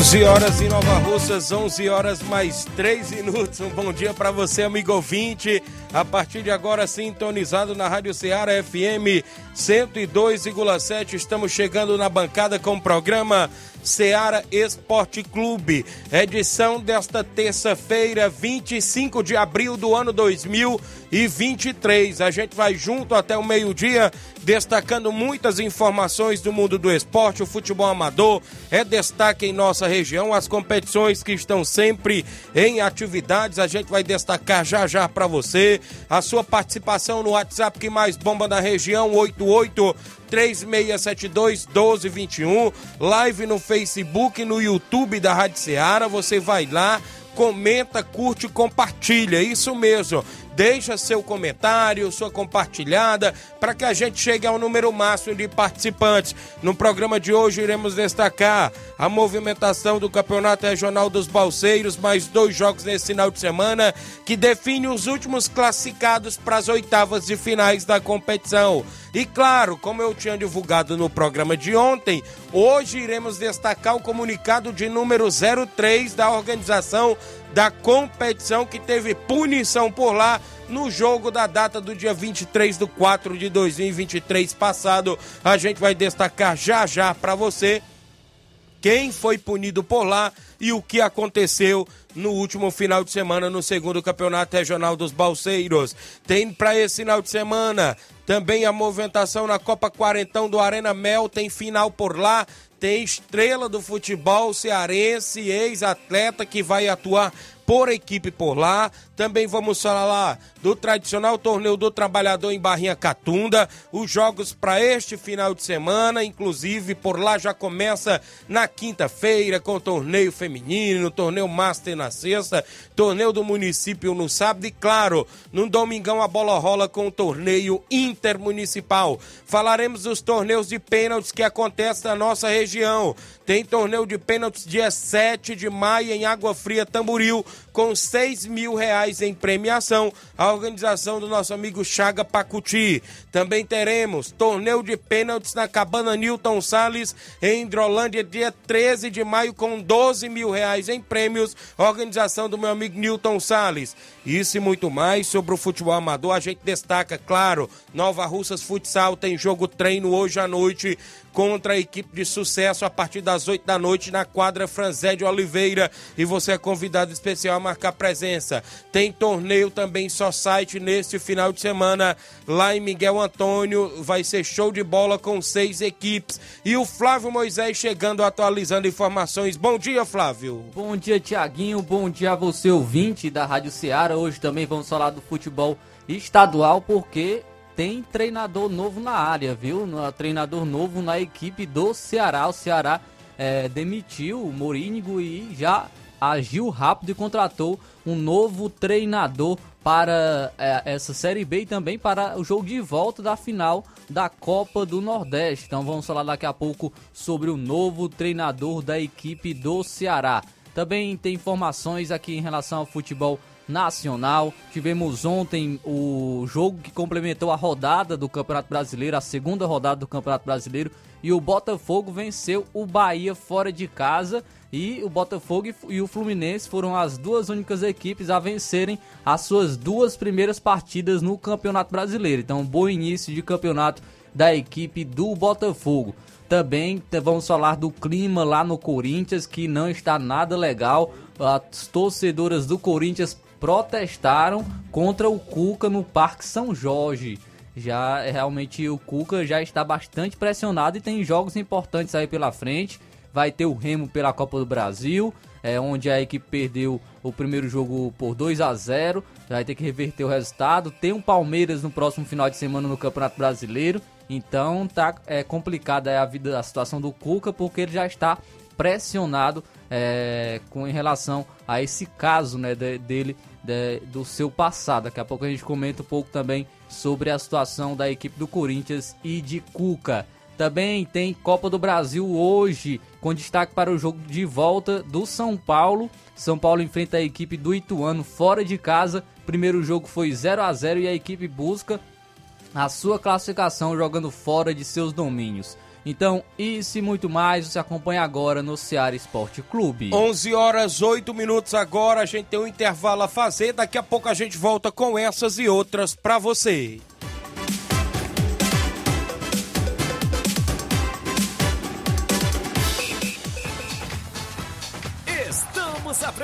11 horas em Nova Russas, 11 horas mais 3 minutos. Um bom dia para você, amigo ouvinte. A partir de agora, sintonizado na Rádio Ceará FM 102,7. Estamos chegando na bancada com o programa Ceará Esporte Clube. Edição desta terça-feira, 25 de abril do ano 2023. A gente vai junto até o meio-dia, destacando muitas informações do mundo do esporte, o futebol amador. É destaque em nossa região, as competições que estão sempre em atividades. A gente vai destacar já já para você. A sua participação no WhatsApp que mais bomba na região, 88 3672 1221. Live no Facebook, no YouTube da Rádio Ceará. Você vai lá, comenta, curte compartilha. Isso mesmo deixa seu comentário, sua compartilhada, para que a gente chegue ao número máximo de participantes. No programa de hoje iremos destacar a movimentação do Campeonato Regional dos Balseiros, mais dois jogos nesse final de semana, que define os últimos classificados para as oitavas de finais da competição. E claro, como eu tinha divulgado no programa de ontem, hoje iremos destacar o comunicado de número 03 da organização da competição que teve punição por lá no jogo da data do dia 23 de 4 de 2023 passado. A gente vai destacar já já para você quem foi punido por lá e o que aconteceu no último final de semana no segundo campeonato regional dos Balseiros. Tem para esse final de semana também a movimentação na Copa Quarentão do Arena Mel, tem final por lá, tem estrela do futebol cearense, ex-atleta que vai atuar por equipe por lá. Também vamos falar do tradicional torneio do trabalhador em Barrinha Catunda. Os jogos para este final de semana, inclusive por lá já começa na quinta-feira com torneio feminino, torneio master na sexta, torneio do município no sábado e claro, no domingão a bola rola com o torneio intermunicipal. Falaremos dos torneios de pênaltis que acontecem na nossa região. Tem torneio de pênaltis dia 7 de maio em Água Fria, Tamboril, com 6 mil reais em premiação. A organização do nosso amigo Chaga Pacuti. Também teremos torneio de pênaltis na Cabana Newton Salles, em Hidrolândia, dia 13 de maio, com 12 mil reais em prêmios. Organização do meu amigo Newton Salles. Isso e muito mais sobre o futebol amador. A gente destaca, claro, Nova Russas Futsal tem jogo treino hoje à noite contra a equipe de sucesso a partir das 8 da noite na quadra Franzé de Oliveira. E você é convidado especial marcar presença. Tem torneio também só site neste final de semana lá em Miguel Antônio. Vai ser show de bola com seis equipes. E o Flávio Moisés chegando atualizando informações. Bom dia, Flávio. Bom dia, Tiaguinho. Bom dia a você, ouvinte da Rádio Ceará. Hoje também vamos falar do futebol estadual, porque tem treinador novo na área, viu? Treinador novo na equipe do Ceará. O Ceará é, demitiu o Morínigo e já agiu rápido e contratou um novo treinador para é, essa Série B e também para o jogo de volta da final da Copa do Nordeste. Então vamos falar daqui a pouco sobre o novo treinador da equipe do Ceará. Também tem informações aqui em relação ao futebol nacional. Tivemos ontem o jogo que complementou a rodada do Campeonato Brasileiro, a segunda rodada do Campeonato Brasileiro, e o Botafogo venceu o Bahia fora de casa. E o Botafogo e o Fluminense foram as duas únicas equipes a vencerem as suas duas primeiras partidas no Campeonato Brasileiro. Então, bom início de campeonato da equipe do Botafogo. Também vamos falar do clima lá no Corinthians, que não está nada legal. As torcedoras do Corinthians protestaram contra o Cuca no Parque São Jorge. Já realmente o Cuca já está bastante pressionado e tem jogos importantes aí pela frente. Vai ter o Remo pela Copa do Brasil, é, onde a equipe perdeu o primeiro jogo por 2 a 0 vai ter que reverter o resultado. Tem um Palmeiras no próximo final de semana no Campeonato Brasileiro. Então tá é, complicada a vida, a situação do Cuca, porque ele já está pressionado é, com em relação a esse caso né, de, dele, de, do seu passado. Daqui a pouco a gente comenta um pouco também sobre a situação da equipe do Corinthians e de Cuca. Também tem Copa do Brasil hoje, com destaque para o jogo de volta do São Paulo. São Paulo enfrenta a equipe do Ituano fora de casa. Primeiro jogo foi 0 a 0 e a equipe busca a sua classificação jogando fora de seus domínios. Então, isso e muito mais você acompanha agora no Ceará Esporte Clube. 11 horas 8 minutos agora, a gente tem um intervalo a fazer, daqui a pouco a gente volta com essas e outras para você.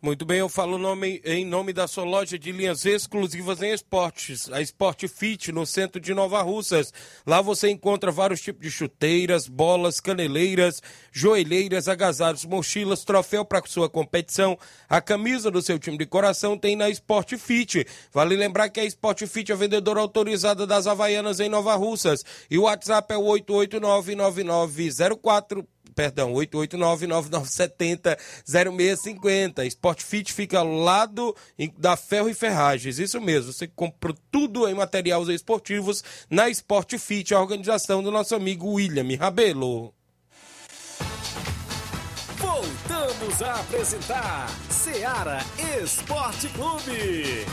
Muito bem, eu falo nome, em nome da sua loja de linhas exclusivas em esportes, a Sport Fit, no centro de Nova Russas. Lá você encontra vários tipos de chuteiras, bolas, caneleiras, joelheiras, agasalhos, mochilas, troféu para sua competição. A camisa do seu time de coração tem na Sport Fit. Vale lembrar que a Sport Fit é vendedora autorizada das Havaianas em Nova Russas. E o WhatsApp é o 889 9904 perdão, 889-9970-0650. Sport Fit fica ao lado da Ferro e Ferragens. Isso mesmo, você compra tudo em materiais esportivos na Sport Fit, a organização do nosso amigo William Rabelo. Voltamos a apresentar Seara Esporte Clube.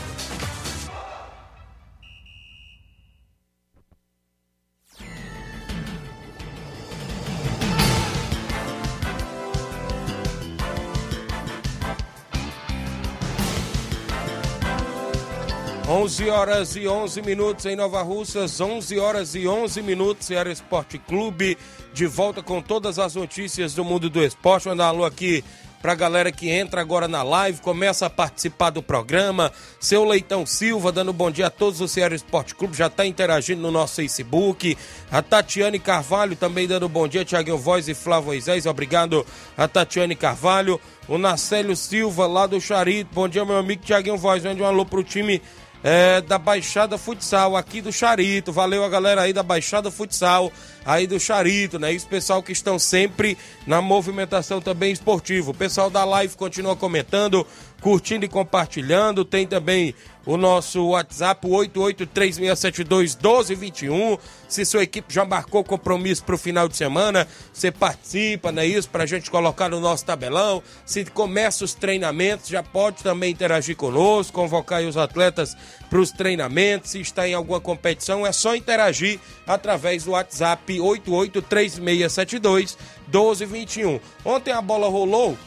11 horas e 11 minutos em Nova Russas, 11 horas e 11 minutos, Ceará Esporte Clube, de volta com todas as notícias do mundo do esporte. Mandar um alô aqui pra galera que entra agora na live, começa a participar do programa. Seu Leitão Silva, dando bom dia a todos do Ceará Esporte Clube, já tá interagindo no nosso Facebook. A Tatiane Carvalho também dando bom dia, Tiaguinho Voz e Flávio Moisés, obrigado a Tatiane Carvalho. O Nacélio Silva, lá do Charito, bom dia, meu amigo Tiaguinho Voz, mande um alô pro time é, da Baixada Futsal, aqui do Charito. Valeu a galera aí da Baixada Futsal, aí do Charito, né? E pessoal que estão sempre na movimentação também esportiva. O pessoal da live continua comentando, curtindo e compartilhando. Tem também o nosso WhatsApp, 8836721221. Se sua equipe já marcou compromisso para o final de semana, você participa, não é isso? Para a gente colocar no nosso tabelão. Se começa os treinamentos, já pode também interagir conosco, convocar os atletas para os treinamentos. Se está em alguma competição, é só interagir através do WhatsApp 8836721221. Ontem a bola rolou,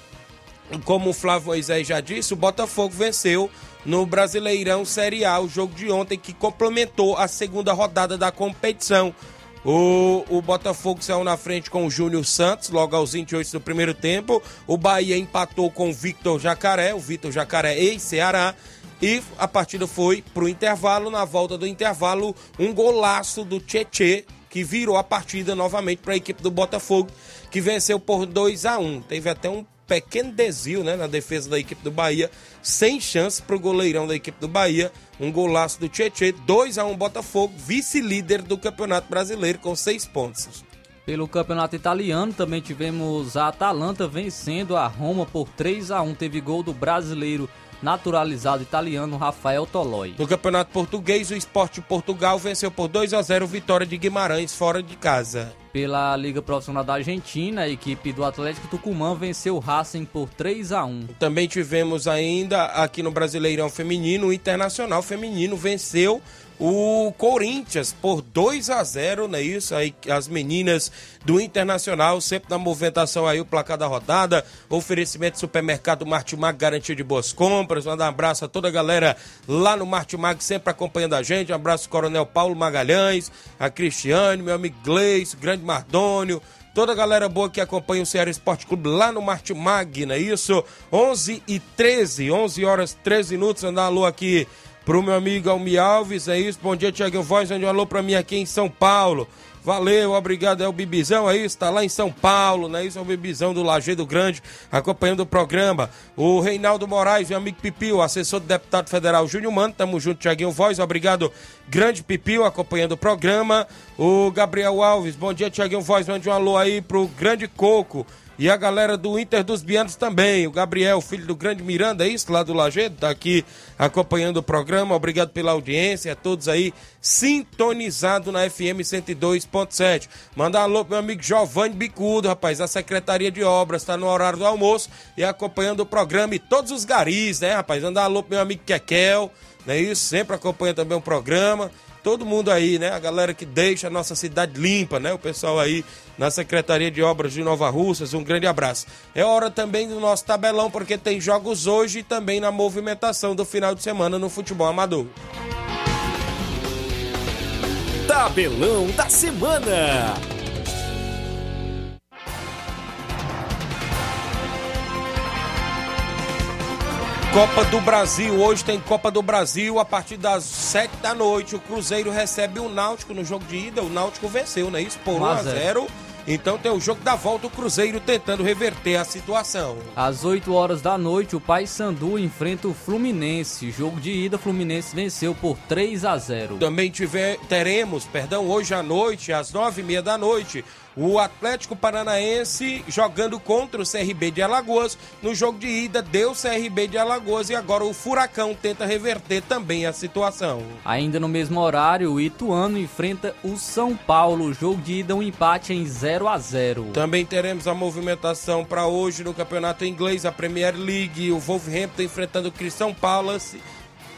como o Flávio Moisés já disse, o Botafogo venceu no Brasileirão Série A, o jogo de ontem que complementou a segunda rodada da competição. O, o Botafogo saiu na frente com o Júnior Santos, logo aos 28 do primeiro tempo. O Bahia empatou com o Victor Jacaré, o Victor Jacaré ex-Ceará. E a partida foi para o intervalo. Na volta do intervalo, um golaço do Tietê, que virou a partida novamente para a equipe do Botafogo, que venceu por 2 a 1 Teve até um pequeno desvio né, na defesa da equipe do Bahia, sem chance para o goleirão da equipe do Bahia. Um golaço do Tietchan, 2 a 1 Botafogo, vice-líder do Campeonato Brasileiro com seis pontos. Pelo campeonato italiano, também tivemos a Atalanta vencendo a Roma por 3 a 1 Teve gol do brasileiro naturalizado italiano Rafael Toloi. No Campeonato Português, o Esporte Portugal venceu por 2 a 0 vitória de Guimarães fora de casa. Pela Liga Profissional da Argentina, a equipe do Atlético Tucumã venceu o Racing por 3 a 1. Também tivemos ainda aqui no Brasileirão Feminino, o Internacional Feminino venceu o Corinthians por 2 a 0, não é isso? Aí as meninas do Internacional, sempre na movimentação aí, o placar da rodada, oferecimento do supermercado Martimag, garantia de boas compras. Manda um abraço a toda a galera lá no Martimag, sempre acompanhando a gente. Um abraço ao Coronel Paulo Magalhães, a Cristiane, meu amigo Gleice, grande Mardônio toda a galera boa que acompanha o Ceará Esporte Clube lá no Martimag, não é isso? 11 e 13, 11 horas 13 minutos, andar alô aqui Pro meu amigo Almi Alves, é isso. Bom dia, Tiago Voz. Mande um alô pra mim aqui em São Paulo. Valeu, obrigado. É o Bibizão, é isso? Tá lá em São Paulo, né? Isso é o Bibizão do Lajeado Grande, acompanhando o programa. O Reinaldo Moraes, meu amigo Pipio, assessor do deputado federal Júnior Mano. Tamo junto, Tiaguinho Voz. Obrigado, grande Pipio, acompanhando o programa. O Gabriel Alves, bom dia, Tiaguinho Voz. Mande um alô aí pro grande Coco. E a galera do Inter dos Bianos também. O Gabriel, filho do grande Miranda, é isso, lá do Lajeado, tá aqui acompanhando o programa. Obrigado pela audiência, a todos aí sintonizado na FM 102.7. Mandar alô pro meu amigo Giovanni Bicudo, rapaz, a Secretaria de Obras, tá no horário do almoço e acompanhando o programa. E todos os garis, né, rapaz? Mandar alô pro meu amigo Kekel, não é isso? Sempre acompanha também o programa todo mundo aí, né? A galera que deixa a nossa cidade limpa, né? O pessoal aí na Secretaria de Obras de Nova Russas, um grande abraço. É hora também do nosso tabelão, porque tem jogos hoje e também na movimentação do final de semana no futebol amador. Tabelão da Semana. Copa do Brasil, hoje tem Copa do Brasil a partir das 7 da noite. O Cruzeiro recebe o Náutico no jogo de ida. O Náutico venceu, não é isso? Por 1 a 0 então tem o jogo da volta, o Cruzeiro tentando reverter a situação. Às 8 horas da noite, o Paysandu enfrenta o Fluminense. Jogo de ida, Fluminense venceu por 3 a 0. Também tiver, teremos, perdão, hoje à noite, às 9h30 da noite, o Atlético Paranaense jogando contra o CRB de Alagoas. No jogo de ida, deu CRB de Alagoas e agora o Furacão tenta reverter também a situação. Ainda no mesmo horário, o Ituano enfrenta o São Paulo. Jogo de ida, um empate em 0 a 0 Também teremos a movimentação para hoje no Campeonato Inglês, a Premier League. O Wolverhampton enfrentando o Cristão Palace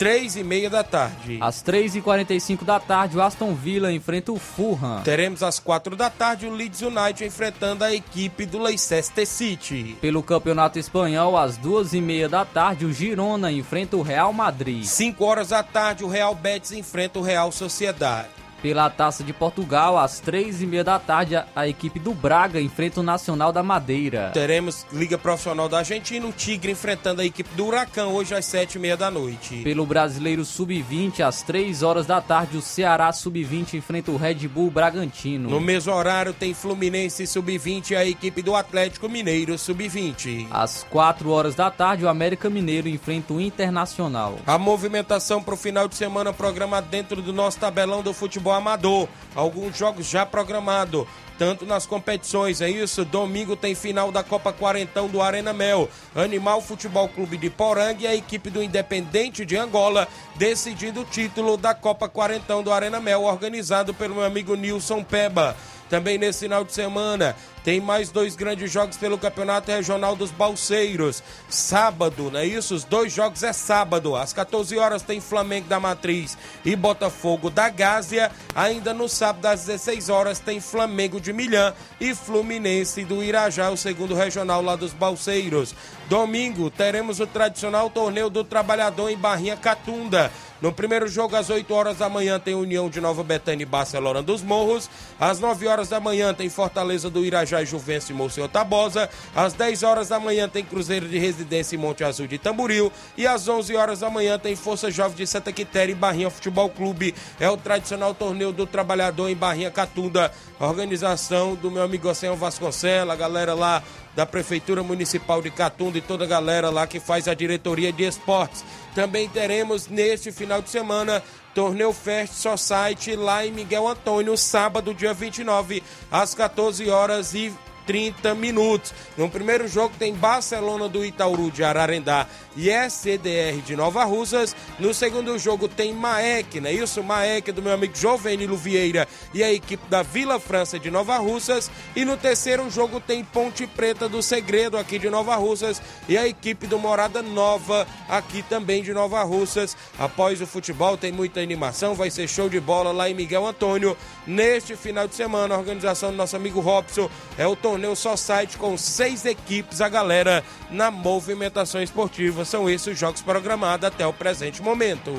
três e meia da tarde. Às três e quarenta e cinco da tarde, o Aston Villa enfrenta o Fulham. Teremos às quatro da tarde o Leeds United enfrentando a equipe do Leicester City. Pelo Campeonato Espanhol, às duas e meia da tarde, o Girona enfrenta o Real Madrid. Cinco horas da tarde, o Real Betis enfrenta o Real Sociedade. Pela Taça de Portugal, às três e meia da tarde, a equipe do Braga enfrenta o Nacional da Madeira. Teremos Liga Profissional da Argentina, o Tigre enfrentando a equipe do Huracão hoje às sete e meia da noite. Pelo Brasileiro Sub-20, às três horas da tarde, o Ceará Sub-20 enfrenta o Red Bull Bragantino. No mesmo horário tem Fluminense Sub-20 e a equipe do Atlético Mineiro Sub-20. Às quatro horas da tarde, o América Mineiro enfrenta o Internacional. A movimentação para o final de semana programada dentro do nosso tabelão do futebol futebol amador. Alguns jogos já programados, tanto nas competições, é isso? Domingo tem final da Copa Quarentão do Arena Mel. Animal Futebol Clube de Poranga e a equipe do Independente de Angola decidindo o título da Copa Quarentão do Arena Mel, organizado pelo meu amigo Nilson Peba. Também nesse final de semana tem mais dois grandes jogos pelo Campeonato Regional dos Balseiros. Sábado, não é isso? Os dois jogos é sábado. Às 14 horas tem Flamengo da Matriz e Botafogo da Gásia. Ainda no sábado, às 16 horas, tem Flamengo de Milhã e Fluminense do Irajá, o segundo regional lá dos Balseiros. Domingo, teremos o tradicional torneio do Trabalhador em Barrinha Catunda No primeiro jogo, às 8 horas da manhã, tem União de Nova Betânia e Barcelona dos Morros. Às 9 horas da manhã, tem Fortaleza do Irajá e Juvencio e Monsenhor Tabosa. Às 10 horas da manhã, tem Cruzeiro de Residência e Monte Azul de Tamboril. E às 11 horas da manhã, tem Força Jovem de Santa Quitéria e Barrinha Futebol Clube. É o tradicional torneio do trabalhador em Barrinha Catunda. Organização do meu amigo Oceano Vasconcelos, a galera lá da Prefeitura Municipal de Catunda e toda a galera lá que faz a diretoria de esportes. Também teremos neste final de semana Torneio Fest Society lá em Miguel Antônio, sábado, dia 29, às 14 horas e 30 minutos. No primeiro jogo tem Barcelona do Itaúru de Ararendá e SCDR de Nova Russas. No segundo jogo tem Maek, né? Isso, Maek do meu amigo Jovenilo Vieira e a equipe da Vila França de Nova Russas. E no terceiro jogo tem Ponte Preta do Segredo aqui de Nova Russas e a equipe do Morada Nova aqui também de Nova Russas. Após o futebol tem muita animação, vai ser show de bola lá em Miguel Antônio. Neste final de semana, a organização do nosso amigo Robson é o torneio só site com seis equipes, a galera na movimentação esportiva. São esses os jogos programados até o presente momento.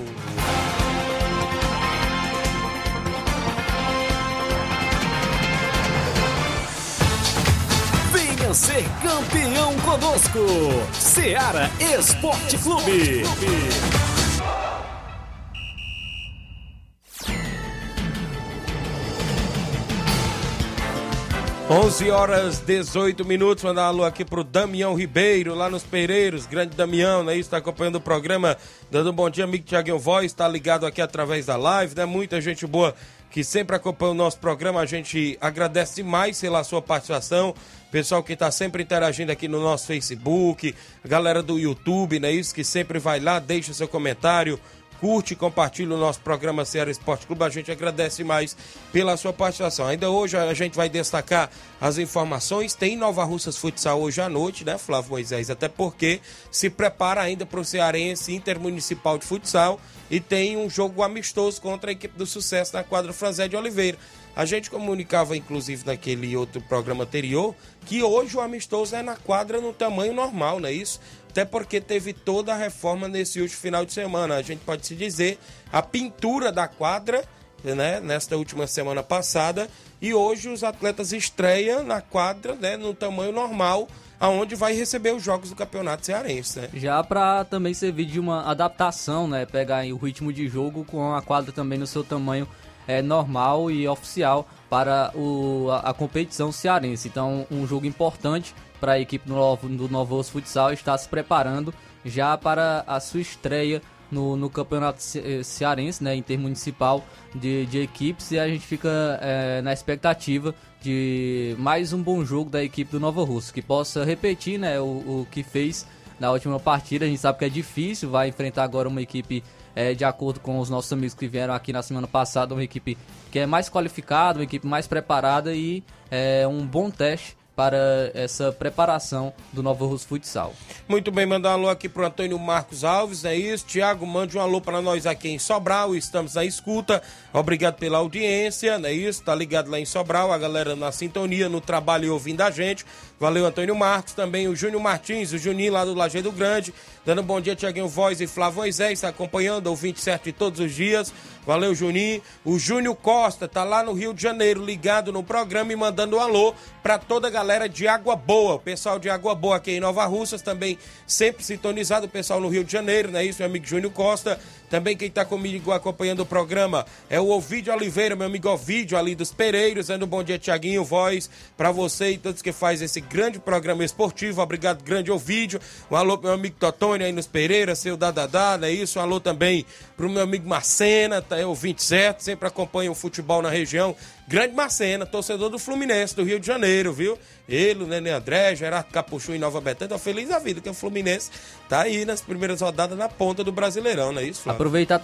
Venha ser campeão conosco, Seara Esporte Clube. 11 horas 18 minutos. Mandar um alô aqui pro Damião Ribeiro, lá nos Pereiros. Grande Damião, né? Está acompanhando o programa. Dando um bom dia, amigo Tiaguinho Voz. Está ligado aqui através da live, né? Muita gente boa que sempre acompanha o nosso programa. A gente agradece demais pela sua participação. Pessoal que está sempre interagindo aqui no nosso Facebook, galera do YouTube, né? Isso que sempre vai lá, deixa seu comentário curte e compartilha o nosso programa Ceará Esporte Clube. A gente agradece mais pela sua participação. Ainda hoje a gente vai destacar as informações. Tem Nova Russas Futsal hoje à noite, né, Flávio Moisés? Até porque se prepara ainda para o Cearense Intermunicipal de Futsal e tem um jogo amistoso contra a equipe do Sucesso na quadra Franzé de Oliveira. A gente comunicava, inclusive, naquele outro programa anterior, que hoje o amistoso é na quadra no tamanho normal, não é isso? Até porque teve toda a reforma nesse último final de semana. A gente pode se dizer a pintura da quadra, né, nesta última semana passada, e hoje os atletas estreiam na quadra, né, no tamanho normal, aonde vai receber os jogos do Campeonato Cearense, né? Já para também servir de uma adaptação, né, pegar o ritmo de jogo com a quadra também no seu tamanho é, normal e oficial para o, a, a competição cearense. Então, um jogo importante para a equipe do Novo, do Novo Futsal está se preparando já para a sua estreia no, no campeonato eh, cearense, né, intermunicipal de, de equipes, e a gente fica é, na expectativa de mais um bom jogo da equipe do Nova Russo, que possa repetir né, o, o que fez na última partida. A gente sabe que é difícil, vai enfrentar agora uma equipe, é, de acordo com os nossos amigos que vieram aqui na semana passada, uma equipe que é mais qualificada, uma equipe mais preparada e é um bom teste para essa preparação do Novo Russo Futsal. Muito bem, mandar um alô aqui pro Antônio Marcos Alves, é isso. Tiago, mande um alô para nós aqui em Sobral, estamos na escuta. Obrigado pela audiência, não é isso? Tá ligado lá em Sobral, a galera na sintonia, no trabalho e ouvindo a gente. Valeu, Antônio Marcos, também o Júnior Martins, o Juninho lá do Lajeado Grande, dando um bom dia, Tiaguinho Voz e Flávio Moisés, está acompanhando, ouvinte certo de todos os dias. Valeu, Juninho. O Júnior Costa tá lá no Rio de Janeiro, ligado no programa e mandando um alô para toda a galera de Água Boa. O pessoal de Água Boa aqui em Nova Russas também sempre sintonizado. O pessoal no Rio de Janeiro, não é isso? Meu amigo Júnior Costa. Também quem está comigo acompanhando o programa é o Ovidio Oliveira, meu amigo Ovidio ali dos Pereiros, dando um bom dia, Tiaguinho, voz para você e todos que faz esse grande programa esportivo. Obrigado, grande Ovidio. Um alô pro meu amigo Totônio aí nos Pereiras, seu Dadadá, é isso? Um alô também pro meu amigo Marcena, tá, é o 27, sempre acompanha o futebol na região. Grande Marcena, torcedor do Fluminense do Rio de Janeiro, viu? Ele, o Nenê André, Gerardo Capuchu em Nova Betânia, feliz da vida, que o Fluminense tá aí nas primeiras rodadas na ponta do Brasileirão, não é isso, Flávio? Aproveitar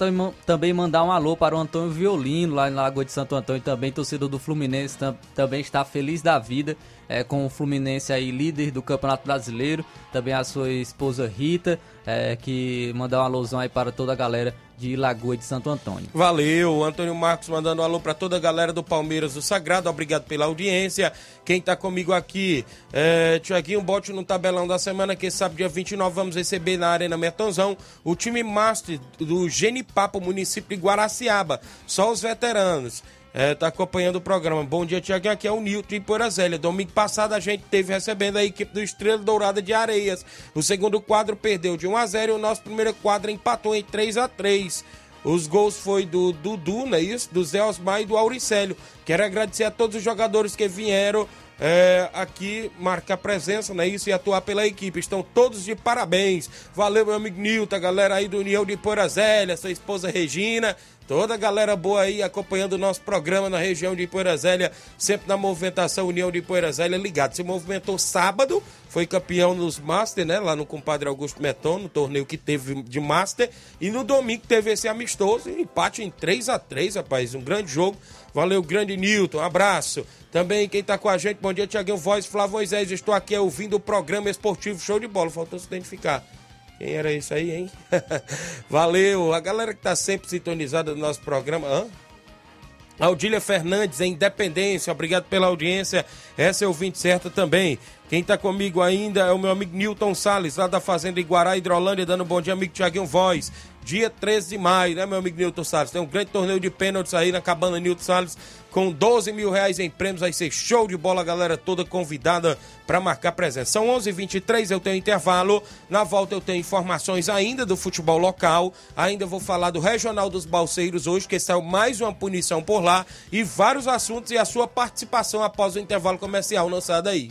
também mandar um alô para o Antônio Violino, lá em Lagoa de Santo Antônio, também torcedor do Fluminense, também está feliz da vida é, com o Fluminense aí líder do Campeonato Brasileiro, também a sua esposa Rita, é, que mandar uma alusão aí para toda a galera de Lagoa de Santo Antônio. Valeu, Antônio Marcos mandando um alô para toda a galera do Palmeiras do Sagrado, obrigado pela audiência. Quem tá comigo aqui, é, Tiaguinho, bote no tabelão da semana, que sabe dia 29 vamos receber na Arena Metonzão o time Master do Genipapo, município de Guaraciaba, só os veteranos. É, tá acompanhando o programa. Bom dia, Tiaguinho. Aqui é o Nilton de Porazélia. Domingo passado a gente teve recebendo a equipe do Estrela Dourada de Areias. O segundo quadro perdeu de 1 a 0 e o nosso primeiro quadro empatou em 3 a 3 Os gols foi do Dudu, não é isso? Do Zé Osmar e do Auricélio. Quero agradecer a todos os jogadores que vieram é, aqui marcar presença, não é isso? E atuar pela equipe. Estão todos de parabéns. Valeu, meu amigo Nilton, a galera aí do União de Porazélia, sua esposa Regina. Toda a galera boa aí acompanhando o nosso programa na região de Poeirazélia, sempre na movimentação União de Poeirazélia ligado. Se movimentou sábado, foi campeão nos Master, né? Lá no compadre Augusto Meton, no torneio que teve de Master. E no domingo teve esse amistoso, empate em 3 a 3 rapaz. Um grande jogo. Valeu, grande Newton. Um abraço. Também quem tá com a gente, bom dia, Tiaguinho Voz, Flávio Moisés. Estou aqui ouvindo o programa esportivo Show de Bola. Faltou se identificar. Quem era isso aí, hein? Valeu, a galera que tá sempre sintonizada no nosso programa. Hã? Audília Fernandes, em Independência, obrigado pela audiência. Essa é o 20 certa também. Quem tá comigo ainda é o meu amigo Newton Salles, lá da Fazenda Iguará, Hidrolândia, dando um bom dia, amigo Tiaguinho Voz dia 13 de maio, né, meu amigo Nilton Salles? Tem um grande torneio de pênaltis aí na cabana Nilton Salles, com 12 mil reais em prêmios. Vai ser show de bola, galera toda convidada para marcar presença. São 11 h 23 eu tenho intervalo. Na volta eu tenho informações ainda do futebol local. Ainda vou falar do Regional dos Balseiros hoje, que saiu mais uma punição por lá. E vários assuntos e a sua participação após o intervalo comercial. Não sai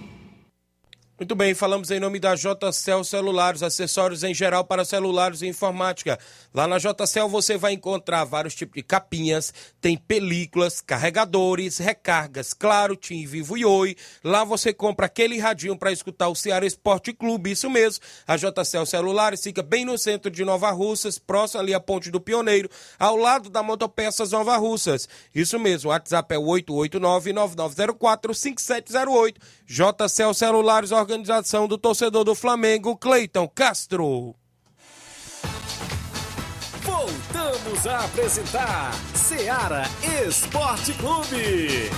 Muito bem, falamos em nome da JCL Celulares, acessórios em geral para celulares e informática. Lá na JCL você vai encontrar vários tipos de capinhas, tem películas, carregadores, recargas, claro, Tim Vivo e Oi. Lá você compra aquele radinho para escutar o Ceará Esporte Clube, isso mesmo. A JCL Celulares fica bem no centro de Nova Russas, próximo ali à Ponte do Pioneiro, ao lado da Motopeças Nova Russas. Isso mesmo, o WhatsApp é 889-9904-5708. JCL Celulares, organização do torcedor do Flamengo, Cleiton Castro. Voltamos a apresentar Seara Esporte Clube.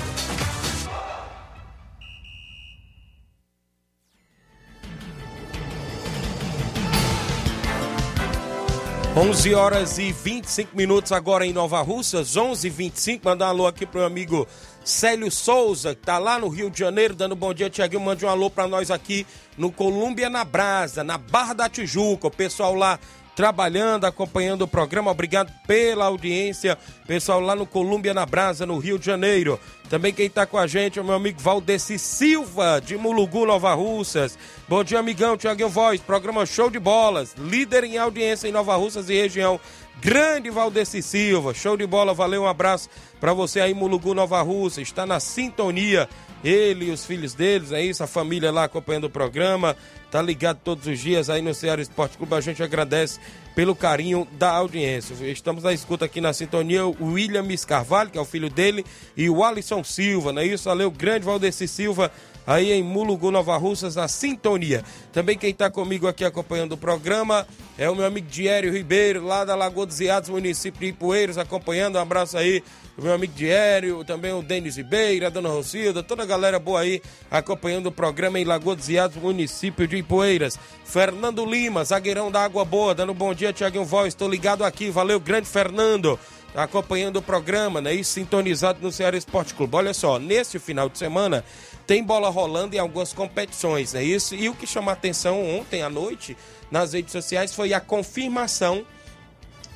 11 horas e 25 minutos agora em Nova Russas, 11 h 25 Mandar um alô aqui pro amigo Célio Souza, que tá lá no Rio de Janeiro, dando um bom dia, Tiaguinho. Mande um alô pra nós aqui no Colômbia na Brasa, na Barra da Tijuca. O pessoal lá trabalhando, acompanhando o programa. Obrigado pela audiência. Pessoal lá no Colômbia na Brasa, no Rio de Janeiro. Também quem está com a gente é o meu amigo Valdeci Silva, de Mulugu, Nova Russas. Bom dia, amigão. Tiaguinho Voz, programa Show de Bolas. Líder em audiência em Nova Russas e região. Grande Valdeci Silva, show de bola, valeu, um abraço para você aí, Mulugu, Nova Russa, está na sintonia, ele e os filhos deles, é isso, a família lá acompanhando o programa, tá ligado todos os dias aí no Ceará Esporte Clube, a gente agradece pelo carinho da audiência. Estamos na escuta aqui na sintonia o William Carvalho, que é o filho dele, e o Alisson Silva, não é isso? Valeu, grande Valdeci Silva, aí em Mulugu, Nova Russas, na sintonia. Também quem está comigo aqui acompanhando o programa é o meu amigo Diério Ribeiro, lá da Lagoa dos Iados, município de Ipueiros, acompanhando. Um abraço aí, meu amigo Diério, também o Denis Ribeiro, a dona Rocilda, toda a galera boa aí acompanhando o programa em Lagoa dos Iados, município de Ipueiras. Fernando Lima, zagueirão da Água Boa, dando um bom dia Tiaguinho Voz. Estou ligado aqui. Valeu, grande Fernando. Acompanhando o programa, né? E sintonizado no Ceará Esporte Clube. Olha só, neste final de semana tem bola rolando em algumas competições, é isso? E o que chamou a atenção ontem à noite nas redes sociais foi a confirmação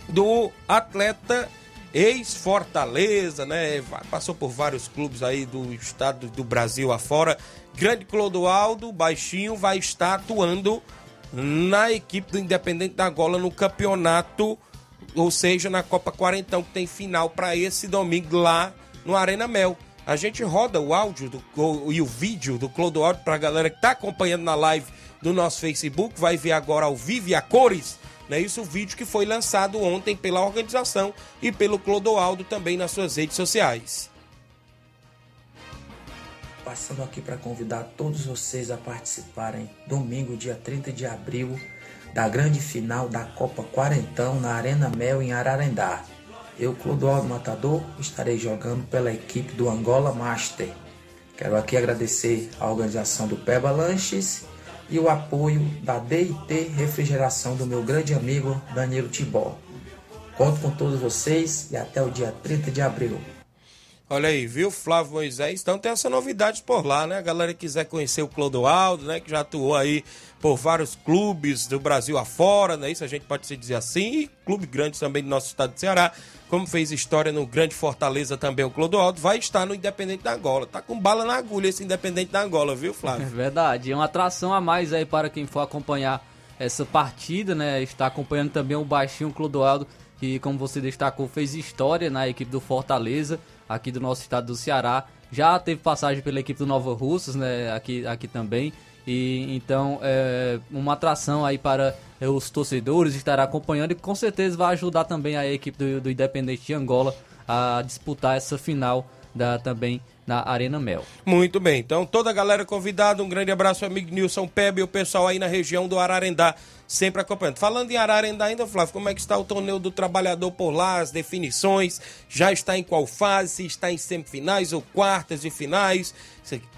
do atleta ex-Fortaleza, né? Passou por vários clubes aí do estado do Brasil afora. Grande Clodoaldo, baixinho, vai estar atuando na equipe do Independente da Gola no campeonato, ou seja, na Copa Quarentão, que tem final para esse domingo lá no Arena Mel. A gente roda o áudio do, o, e o vídeo do Clodoaldo para a galera que está acompanhando na live do nosso Facebook, vai ver agora ao vivo e a cores né? Isso o vídeo que foi lançado ontem pela organização e pelo Clodoaldo também nas suas redes sociais. Passando aqui para convidar todos vocês a participarem domingo, dia 30 de abril, da grande final da Copa Quarentão na Arena Mel em Ararendá. Eu, Clodoaldo Matador, estarei jogando pela equipe do Angola Master. Quero aqui agradecer a organização do Peba Lanches e o apoio da DIT Refrigeração do meu grande amigo Danilo Tibó. Conto com todos vocês e até o dia 30 de abril. Olha aí, viu, Flávio Moisés? Então tem essa novidade por lá, né? A galera que quiser conhecer o Clodoaldo, né? Que já atuou aí por vários clubes do Brasil afora, né? Isso a gente pode se dizer assim. E clube grande também do nosso estado de Ceará, como fez história no Grande Fortaleza também o Clodoaldo, vai estar no Independente da Angola. Tá com bala na agulha esse Independente da Angola, viu, Flávio? É verdade. É uma atração a mais aí para quem for acompanhar essa partida, né? Está acompanhando também o baixinho Clodoaldo, que, como você destacou, fez história na equipe do Fortaleza aqui do nosso estado do Ceará. Já teve passagem pela equipe do Nova Russas, né, aqui, aqui também. E então é uma atração aí para os torcedores estar acompanhando e com certeza vai ajudar também a equipe do, do Independente de Angola a disputar essa final da também na Arena Mel. Muito bem, então toda a galera convidada, um grande abraço amigo Nilson Pebe e o pessoal aí na região do Ararendá, sempre acompanhando. Falando em Ararendá ainda, Flávio, como é que está o torneio do trabalhador por lá, as definições, já está em qual fase, se está em semifinais ou quartas de finais,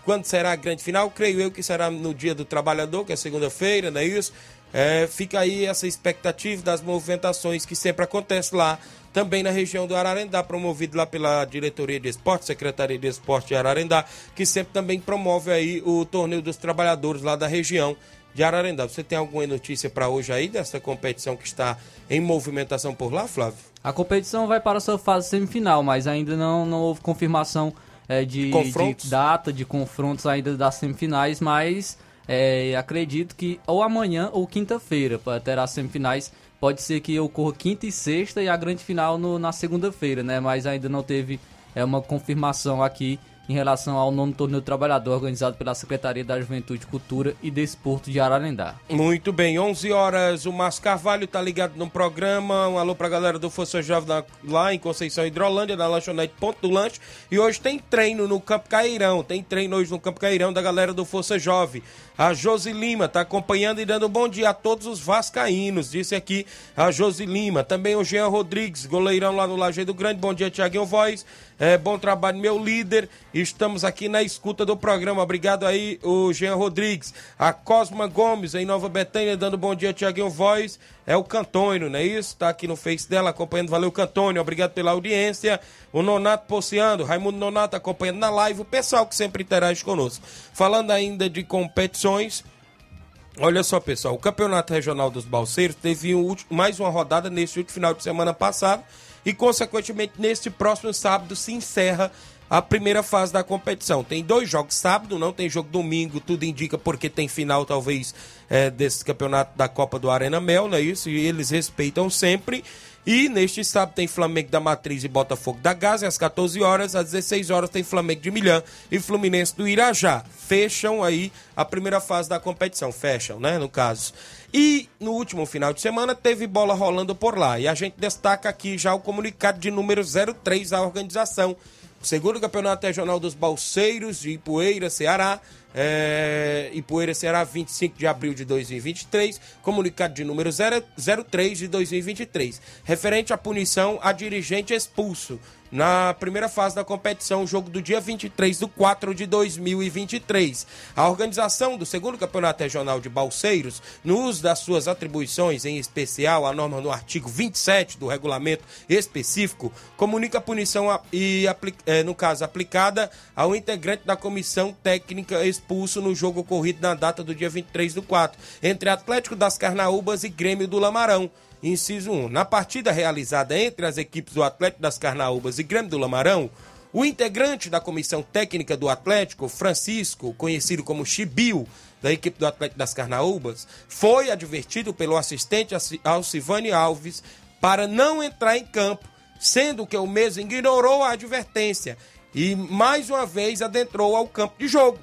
quando será a grande final? Creio eu que será no dia do trabalhador, que é segunda-feira, não é isso? É, fica aí essa expectativa das movimentações que sempre acontece lá também na região do Ararendá, promovido lá pela Diretoria de Esporte, Secretaria de Esporte de Ararendá, que sempre também promove aí o torneio dos trabalhadores lá da região de Ararendá. Você tem alguma notícia para hoje aí dessa competição que está em movimentação por lá, Flávio? A competição vai para a sua fase semifinal, mas ainda não, não houve confirmação é, de, de, data de confrontos ainda das semifinais, mas é, acredito que ou amanhã ou quinta-feira terá as semifinais pode ser que ocorra quinta e sexta e a grande final no, na segunda-feira, né? Mas ainda não teve é, uma confirmação aqui em relação ao nono torneio trabalhador organizado pela Secretaria da Juventude, Cultura e Desporto de Ararendá. Muito bem, 11 horas, o Márcio Carvalho tá ligado no programa. Um alô pra galera do Força Jovem lá em Conceição Hidrolândia, na lanchonete Ponto do Lanche. E hoje tem treino no Campo Cairão, tem treino hoje no Campo Cairão da galera do Força Jovem. A Josi Lima está acompanhando e dando um bom dia a todos os vascaínos, disse aqui a Josi Lima. Também o Jean Rodrigues, goleirão lá no Lajeado Grande. Bom dia, Tiaguinho Voz. É, bom trabalho, meu líder. Estamos aqui na escuta do programa. Obrigado aí, o Jean Rodrigues. A Cosma Gomes, em Nova Betânia, dando bom dia, Tiaguinho Voz é o Cantônio, não é isso? Está aqui no Face dela acompanhando. Valeu, Cantônio. Obrigado pela audiência. O Nonato Pociando, Raimundo Nonato acompanhando na live. O pessoal que sempre interage conosco. Falando ainda de competições. Olha só, pessoal, o Campeonato Regional dos Balseiros teve um, mais uma rodada nesse último final de semana passado e, consequentemente, neste próximo sábado se encerra a primeira fase da competição. Tem dois jogos sábado, não tem jogo domingo, tudo indica porque tem final, talvez, é, desse campeonato da Copa do Arena Mel, não é isso? E eles respeitam sempre. E neste sábado tem Flamengo da Matriz e Botafogo da Gaza, às 14 horas, às 16 horas tem Flamengo de Milhã e Fluminense do Irajá. Fecham aí a primeira fase da competição, fecham, né, no caso. E no último final de semana teve bola rolando por lá. E a gente destaca aqui já o comunicado de número 03 da organização segundo campeonato regional dos Balseiros de Ipueira, Ceará. É, Ipueira, Ceará, 25 de abril de 2023, comunicado de número 0, 03 de 2023, referente à punição a dirigente expulso na primeira fase da competição, jogo do dia 23 de 4 de 2023. A organização do segundo Campeonato Regional de Balseiros, no uso das suas atribuições, em especial a norma no artigo 27 do regulamento específico, comunica a punição a, e, é, no caso, aplicada ao integrante da comissão técnica expulso no jogo ocorrido na data do dia 23 do 4, entre Atlético das Carnaúbas e Grêmio do Lamarão. Inciso 1. Na partida realizada entre as equipes do Atlético das Carnaúbas e Grêmio do Lamarão, o integrante da comissão técnica do Atlético, Francisco, conhecido como Chibiu, da equipe do Atlético das Carnaúbas, foi advertido pelo assistente Alcivane Alves para não entrar em campo, sendo que o mesmo ignorou a advertência e mais uma vez adentrou ao campo de jogo.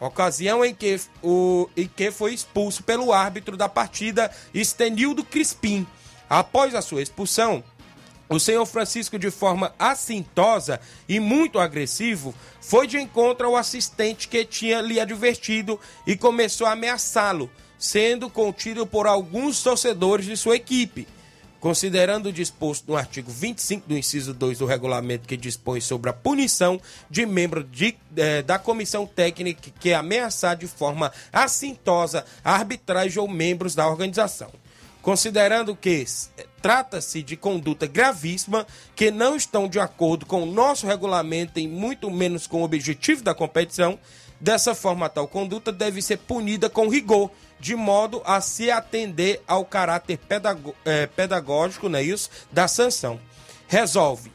Ocasião em que, o, em que foi expulso pelo árbitro da partida, Estenildo Crispim. Após a sua expulsão, o senhor Francisco, de forma assintosa e muito agressivo, foi de encontro ao assistente que tinha lhe advertido e começou a ameaçá-lo, sendo contido por alguns torcedores de sua equipe. Considerando o disposto no artigo 25 do inciso 2 do regulamento que dispõe sobre a punição de membro de, eh, da comissão técnica que ameaçar de forma assintosa a arbitragem ou membros da organização. Considerando que eh, trata-se de conduta gravíssima que não estão de acordo com o nosso regulamento e muito menos com o objetivo da competição, dessa forma tal conduta deve ser punida com rigor de modo a se atender ao caráter é, pedagógico, não é isso, da sanção. Resolve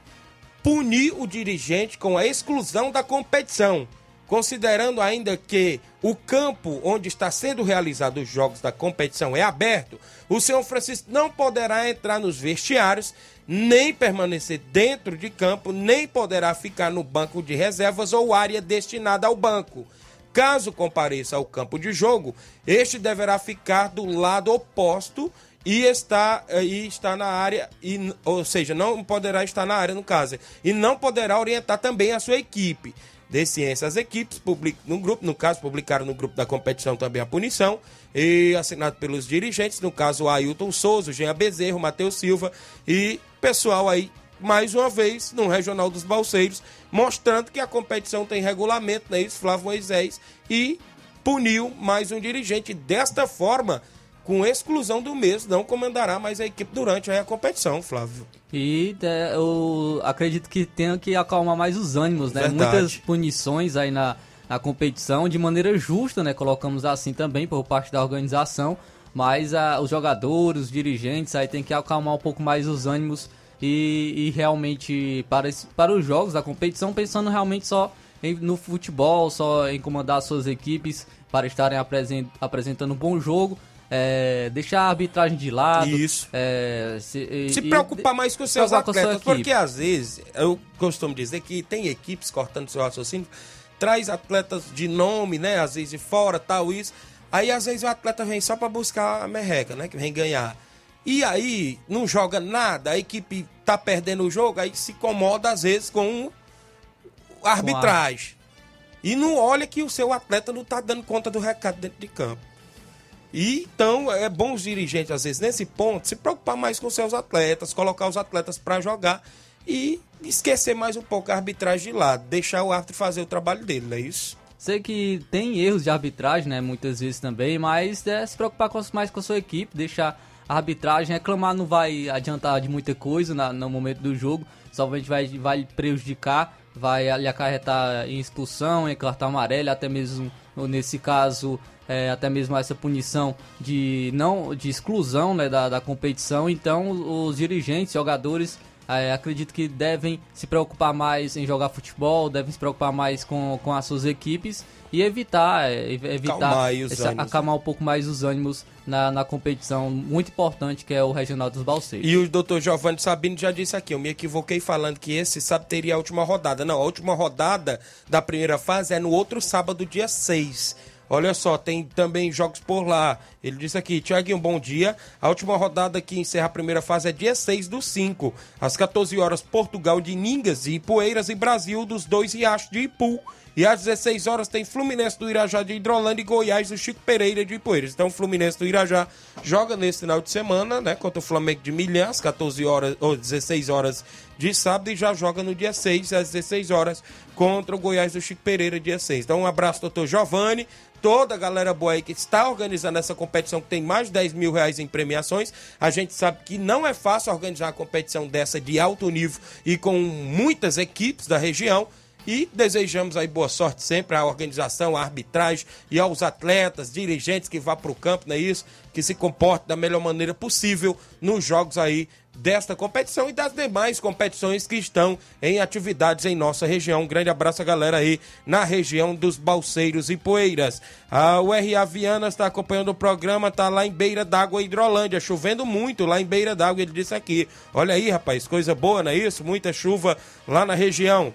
punir o dirigente com a exclusão da competição, considerando ainda que o campo onde está sendo realizados os jogos da competição é aberto, o senhor Francisco não poderá entrar nos vestiários, nem permanecer dentro de campo, nem poderá ficar no banco de reservas ou área destinada ao banco. Caso compareça ao campo de jogo, este deverá ficar do lado oposto e está, eh, e está na área, e, ou seja, não poderá estar na área no caso, e não poderá orientar também a sua equipe de ciência. As equipes publicam no grupo, no caso, publicaram no grupo da competição também a punição, e assinado pelos dirigentes, no caso, Ailton Souza, Jean Bezerro, Matheus Silva e pessoal aí mais uma vez, no Regional dos Balseiros, mostrando que a competição tem regulamento, né? Isso, Flávio Moisés, e puniu mais um dirigente. Desta forma, com exclusão do mês, não comandará mais a equipe durante a competição, Flávio. E é, eu acredito que tenha que acalmar mais os ânimos, né? Verdade. Muitas punições aí na, na competição, de maneira justa, né? Colocamos assim também por parte da organização, mas a, ah, os jogadores, os dirigentes aí tem que acalmar um pouco mais os ânimos e, e realmente para, para os jogos da competição, pensando realmente só em, no futebol, só em comandar suas equipes para estarem apresent, apresentando um bom jogo. É, deixar a arbitragem de lado. Isso. É, se, se preocupar mais com os seus atletas, porque às vezes, eu costumo dizer que tem equipes cortando seu raciocínio, traz atletas de nome, né? Às vezes de fora, tal, isso. Aí às vezes o atleta vem só para buscar a merreca, né? Que vem ganhar. E aí não joga nada, a equipe tá perdendo o jogo, aí se incomoda às vezes com arbitragem. E não olha que o seu atleta não tá dando conta do recado dentro de campo. E então é bom os dirigentes, às vezes, nesse ponto, se preocupar mais com seus atletas, colocar os atletas para jogar e esquecer mais um pouco a arbitragem de lado, deixar o árbitro fazer o trabalho dele, não é isso? Sei que tem erros de arbitragem, né, muitas vezes também, mas é se preocupar com, mais com a sua equipe, deixar arbitragem. Reclamar não vai adiantar de muita coisa na, no momento do jogo, somente vai, vai prejudicar, vai lhe acarretar em expulsão, em cartão amarelo, até mesmo nesse caso. É, até mesmo essa punição de não de exclusão né, da, da competição. Então, os dirigentes, jogadores, é, acredito que devem se preocupar mais em jogar futebol, devem se preocupar mais com, com as suas equipes e evitar, é, evitar essa, acalmar um pouco mais os ânimos na, na competição muito importante que é o Regional dos Balseiros. E o doutor Giovanni Sabino já disse aqui, eu me equivoquei falando que esse sábado teria a última rodada. Não, a última rodada da primeira fase é no outro sábado, dia 6. Olha só, tem também jogos por lá. Ele disse aqui, Tiaguinho, bom dia. A última rodada que encerra a primeira fase é dia 6 do 5. Às 14 horas, Portugal de Ningas e Poeiras e Brasil dos dois Riachos de Ipu E às 16 horas tem Fluminense do Irajá de Hidrolândia e Goiás do Chico Pereira de Ipueiras. Então o Fluminense do Irajá joga nesse final de semana, né? Contra o Flamengo de Milhã, às 14 horas ou 16 horas de sábado e já joga no dia 6, às 16 horas, contra o Goiás do Chico Pereira, dia 6. Então, um abraço, doutor Giovanni, toda a galera boa aí que está organizando essa competição, que tem mais de 10 mil reais em premiações. A gente sabe que não é fácil organizar uma competição dessa de alto nível e com muitas equipes da região. E desejamos aí boa sorte sempre à organização, à arbitragem e aos atletas, dirigentes que vá para o campo, não é isso? Que se comportem da melhor maneira possível nos jogos aí desta competição e das demais competições que estão em atividades em nossa região. Um grande abraço a galera aí na região dos Balseiros e Poeiras. Ah, o RA Viana está acompanhando o programa, está lá em Beira d'Água, Hidrolândia, chovendo muito lá em Beira d'Água, ele disse aqui. Olha aí, rapaz, coisa boa, não é isso? Muita chuva lá na região.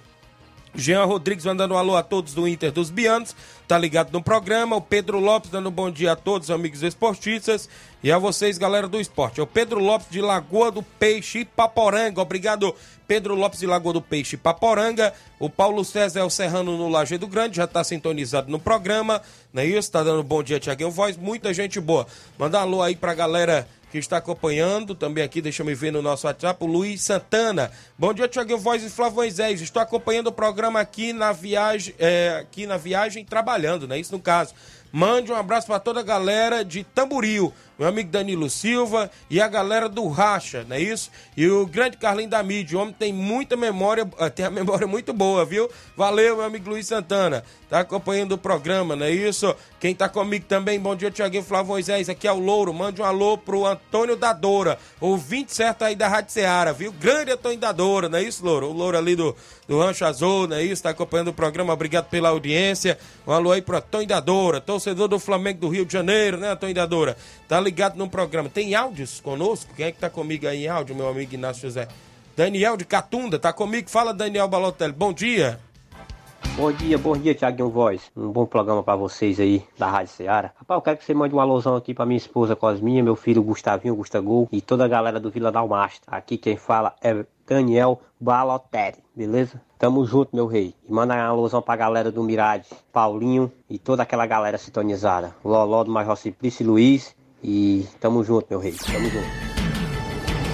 Jean Rodrigues mandando um alô a todos do Inter dos Bianos, tá ligado no programa. O Pedro Lopes dando um bom dia a todos, amigos esportistas. E a vocês, galera do esporte. É o Pedro Lopes de Lagoa do Peixe, Paporanga. Obrigado, Pedro Lopes de Lagoa do Peixe, Paporanga. O Paulo César é o Serrano no Lajeado Grande, já tá sintonizado no programa. Não é isso? Tá dando um bom dia, Tiaguinho Voz. Muita gente boa. Mandar um alô aí pra galera que está acompanhando também aqui, deixa eu me ver no nosso WhatsApp, o Luiz Santana. Bom dia, Tiaguinho Voz e Flávio Moisés. Estou acompanhando o programa aqui na viagem, é, aqui na viagem trabalhando, né? Isso no caso. Mande um abraço para toda a galera de Tamboril, meu amigo Danilo Silva e a galera do Racha, não é isso? E o grande Carlinho da Mídia, o homem tem muita memória, tem a memória muito boa, viu? Valeu, meu amigo Luiz Santana. Tá acompanhando o programa, não é isso? Quem tá comigo também, bom dia, Tiaguinho Flávio Moisés, aqui é o Louro. Mande um alô pro Antônio Dadora, ouvinte certo aí da Rádio Ceará, viu? Grande Antônio Dadora, não é isso, Louro? O Louro ali do, do Rancho Azul, não é isso? Tá acompanhando o programa, obrigado pela audiência. Um alô aí pro Antônio Dadora, torcedor do Flamengo do Rio de Janeiro, né, Antônio Dadora? Tá ligado no programa. Tem áudios conosco? Quem é que tá comigo aí em áudio, meu amigo Inácio José? Daniel de Catunda, tá comigo? Fala, Daniel Balotelli. Bom dia. Bom dia, bom dia, Thiaguinho Voz. Um bom programa para vocês aí da Rádio Ceará. Rapaz, eu quero que você mande um alôzão aqui para minha esposa Cosminha, meu filho Gustavinho, Gustagol e toda a galera do Vila Dalmasta. Aqui quem fala é Daniel Balotelli, beleza? Tamo junto, meu rei. E manda um alôzão pra galera do Mirade, Paulinho e toda aquela galera sintonizada. Loló do Major Simplício Luiz. E tamo junto, meu rei. Tamo junto.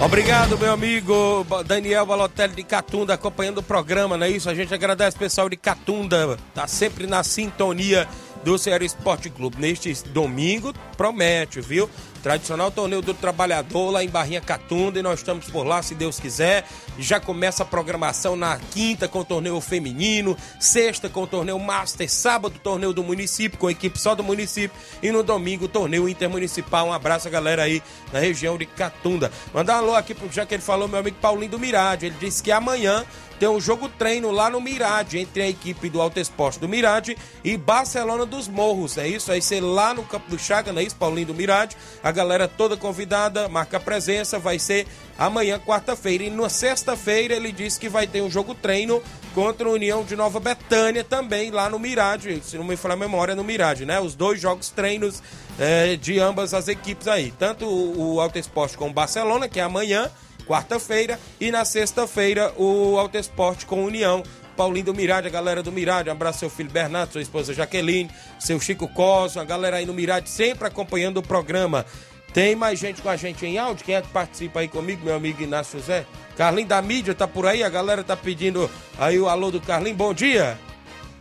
Obrigado, meu amigo Daniel Balotelli de Catunda, acompanhando o programa, não é isso? A gente agradece o pessoal de Catunda, tá sempre na sintonia do Ceará Esporte Clube. Neste domingo, promete, viu? Tradicional torneio do trabalhador lá em Barrinha Catunda e nós estamos por lá, se Deus quiser. Já começa a programação na quinta com o torneio feminino, sexta com o torneio Master, sábado torneio do município com a equipe só do município e no domingo torneio intermunicipal. Um abraço a galera aí na região de Catunda. Mandar um alô aqui pro já que ele falou meu amigo Paulinho do Mirade. Ele disse que amanhã tem um jogo treino lá no Mirade, entre a equipe do Alto Esporte do Mirade e Barcelona dos Morros. É isso? Vai ser lá no Campo do Chaga, não é isso, Paulinho do Mirade? A galera toda convidada, marca presença, vai ser amanhã, quarta-feira. E na sexta-feira ele disse que vai ter um jogo treino contra a União de Nova Betânia também lá no Mirade, se não me falar a memória, no Mirade, né? Os dois jogos treinos é, de ambas as equipes aí, tanto o, Alto Esporte com o Barcelona, que é amanhã, quarta-feira, e na sexta-feira o Alto Esporte com União. Paulinho do Mirade, a galera do Mirade, um abraço seu filho Bernardo, sua esposa Jaqueline, seu Chico Coso, a galera aí no Mirade, sempre acompanhando o programa. Tem mais gente com a gente em áudio? Quem é que participa aí comigo, meu amigo Inácio José? Carlinho da mídia tá por aí, a galera tá pedindo aí o alô do Carlinho, bom dia.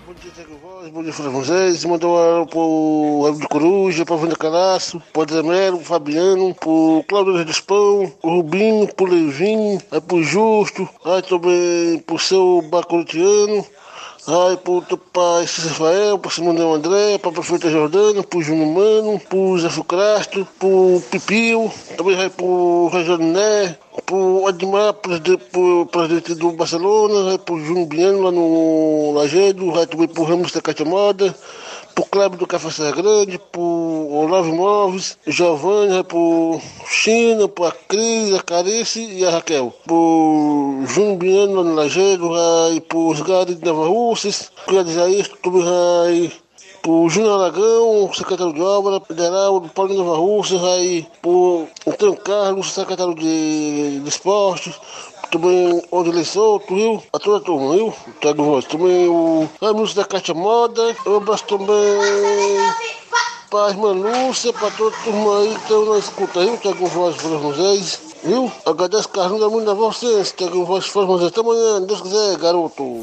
Bom dia, Tiago Voz, bom dia, Flávio Moisés. Mandou um alô pro Alvo de Coruja, pra Vanda Calaço, pro Adriano pro Fabiano, pro Claudio Despão, pro Rubinho, pro Leivinho, aí pro Justo, aí também pro seu Bacorutiano, pro teu pai Cícero Rafael, pro Simão André, pra Prefeita Jordana, pro Júnior Mano, pro Zé Fucrasto, pro Pipio, também vai pro Rogério Né, pro Admar, pro presidente do Barcelona, vai pro Júnior Biano lá no Lajedo, vai também pro Ramos da Catamada, pro Cleber do Café Serra Grande, pro Olavo Móveis, Giovanni, pro China, pro a Cris, a Carice e a Raquel, pro Júnior Biano no Lajedo, vai pro Osgari de Nova Russas, pro também vai pro Júnior Aragão, secretário de obra federal, do Paulo Nova Rússia, aí pro Antônio Carlos, secretário de, de esportes, também Odilei Souto, viu? A toda a turma, viu? Tiago Voz. Também o Ramilson da Caixa Moda. Um abraço também pra irmã Lúcia, pra toda a turma aí que estão na escuta, viu? Tiago Voz, Flores Moisés. Viu? Agradeço Carlinhos Mundo da vocês. Tiago Voz, Flores Moisés. Até amanhã, Deus quiser, garoto.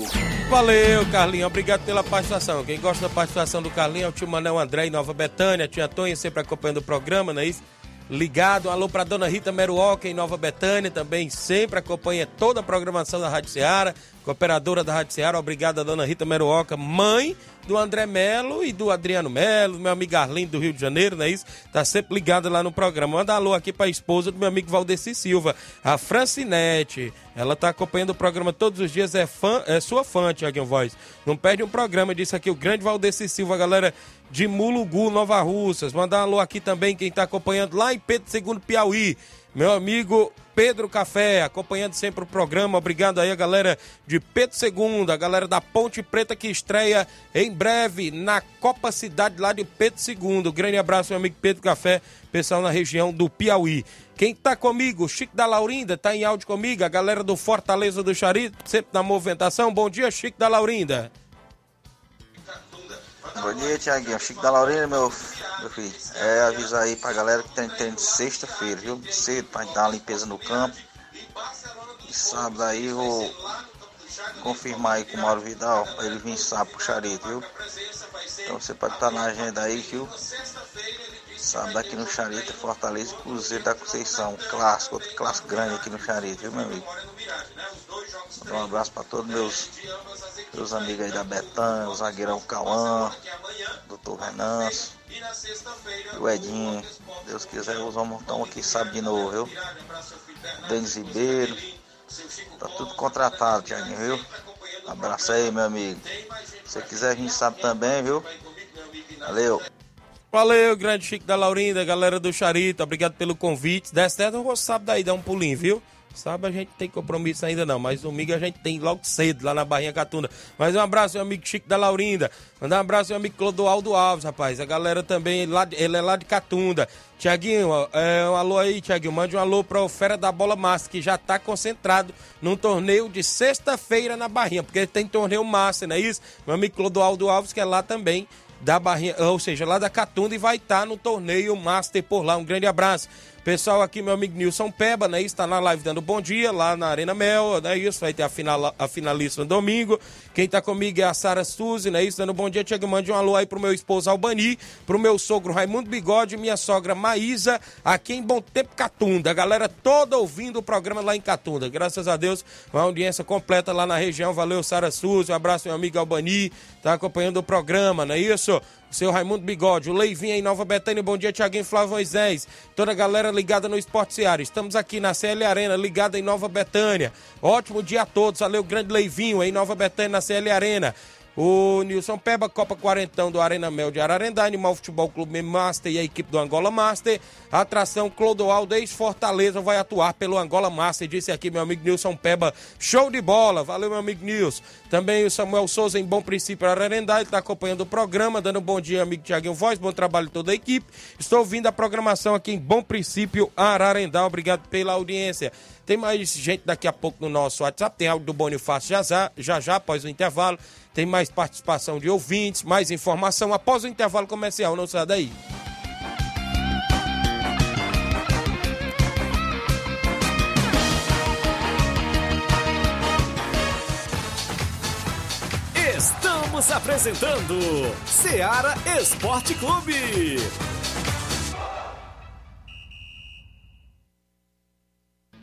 Valeu, Carlinhos. Obrigado pela participação. Quem gosta da participação do Carlinhos é o tio Manel André em Nova Betânia, tia Tonha sempre acompanhando o programa, não é isso? Ligado, alô pra dona Rita Meruoca em Nova Betânia, também sempre acompanha toda a programação da Rádio Ceará, cooperadora da Rádio Ceará, obrigado a dona Rita Meruoca, mãe do André Melo e do Adriano Melo, meu amigo Arlindo do Rio de Janeiro, não é isso? Tá sempre ligado lá no programa. Manda alô aqui pra esposa do meu amigo Valdeci Silva, a Francinete. Ela tá acompanhando o programa todos os dias, é fã, é sua fã, Tiaguinho Voz. Não perde um programa, disse aqui o grande Valdeci Silva, galera de Mulugu, Nova Russas. Mandar um alô aqui também, quem tá acompanhando lá em Pedro II Piauí. Meu amigo Pedro Café, acompanhando sempre o programa. Obrigado aí a galera de Pedro II, a galera da Ponte Preta que estreia em breve na Copa Cidade lá de Pedro II. Grande abraço, meu amigo Pedro Café, pessoal na região do Piauí. Quem tá comigo? Chico da Laurinda, tá em áudio comigo. A galera do Fortaleza do Charito, sempre na movimentação. Bom dia, Chico da Laurinda. Bom dia, Tiaguinho. Chico da Laurinda, meu, meu filho. É avisar aí pra galera que tem treino de sexta-feira, viu? Cedo, pra dar uma limpeza no campo. E sábado aí vou confirmar aí com o Mauro Vidal pra ele vir sábado pro Charito, viu? Então você pode estar na agenda aí, viu? Sábado aqui no Charito, Fortaleza e Cruzeiro da Conceição. Clássico, outro clássico grande aqui no Charito, viu, meu amigo? Um abraço para todos meus, meus amigos aí da Betânia, o zagueirão Cauã, doutor Renanço, o Edinho. Deus quiser, nós vamos estar aqui sábado de novo, viu? Denis Ribeiro. Tá tudo contratado, Tiaguinho, viu? Abraço aí, meu amigo. Se quiser vir sábado também, viu? Valeu. Valeu, grande Chico da Laurinda, galera do Charito, obrigado pelo convite. Certo, eu vou sábado aí dar um pulinho, viu? Sábado a gente tem compromisso ainda não, mas domingo a gente tem logo cedo lá na Barrinha Catunda. Mas um abraço, meu amigo Chico da Laurinda. Mandar um abraço, meu amigo Clodoaldo Alves, rapaz. A galera também, ele, lá, ele é lá de Catunda. Tiaguinho, é, um alô aí, Tiaguinho. Mande um alô para o Fera da Bola Massa, que já está concentrado num torneio de sexta-feira na Barrinha, porque tem torneio massa, não é isso? Meu amigo Clodoaldo Alves, que é lá também da Barrinha, ou seja, lá da Catunda e vai estar no torneio Master por lá. Um grande abraço. Pessoal aqui, meu amigo Nilson Peba, né? Está na live dando bom dia lá na Arena Mel, né? Isso, vai ter a, final, a finalista no domingo. Quem tá comigo é a Sara Suzy, né? Isso, dando bom dia. Tiago, mande um alô aí pro meu esposo Albani, pro meu sogro Raimundo Bigode, minha sogra Maísa, aqui em Bom Tempo Catunda. A galera toda ouvindo o programa lá em Catunda. Graças a Deus, uma audiência completa lá na região. Valeu, Sara Suzy. Um abraço, meu amigo Albani, tá acompanhando o programa, não é isso? Seu Raimundo Bigode, o Leivinho em Nova Betânia, bom dia, Tiaguinho Flávio Moisés, toda a galera ligada no Esporte Seara. Estamos aqui na CL Arena, ligada em Nova Betânia. Ótimo dia a todos, valeu, grande Leivinho em Nova Betânia, na CL Arena. O Nilson Peba, Copa Quarentão do Arena Mel de Ararendá, Animal Futebol Clube Master e a equipe do Angola Master. A atração Clodoaldo ex-Fortaleza vai atuar pelo Angola Master, disse aqui meu amigo Nilson Peba. Show de bola, valeu meu amigo Nilson. Também o Samuel Souza em Bom Princípio Ararendá, ele está acompanhando o programa, dando um bom dia, amigo Tiaguinho Voz, bom trabalho toda a equipe. Estou ouvindo a programação aqui em Bom Princípio Ararendá, obrigado pela audiência. Tem mais gente daqui a pouco no nosso WhatsApp, tem áudio do Bonifácio já já, já, já após o intervalo. Tem mais participação de ouvintes, mais informação após o intervalo comercial. Não sai daí. Estamos apresentando Seara Esporte Clube.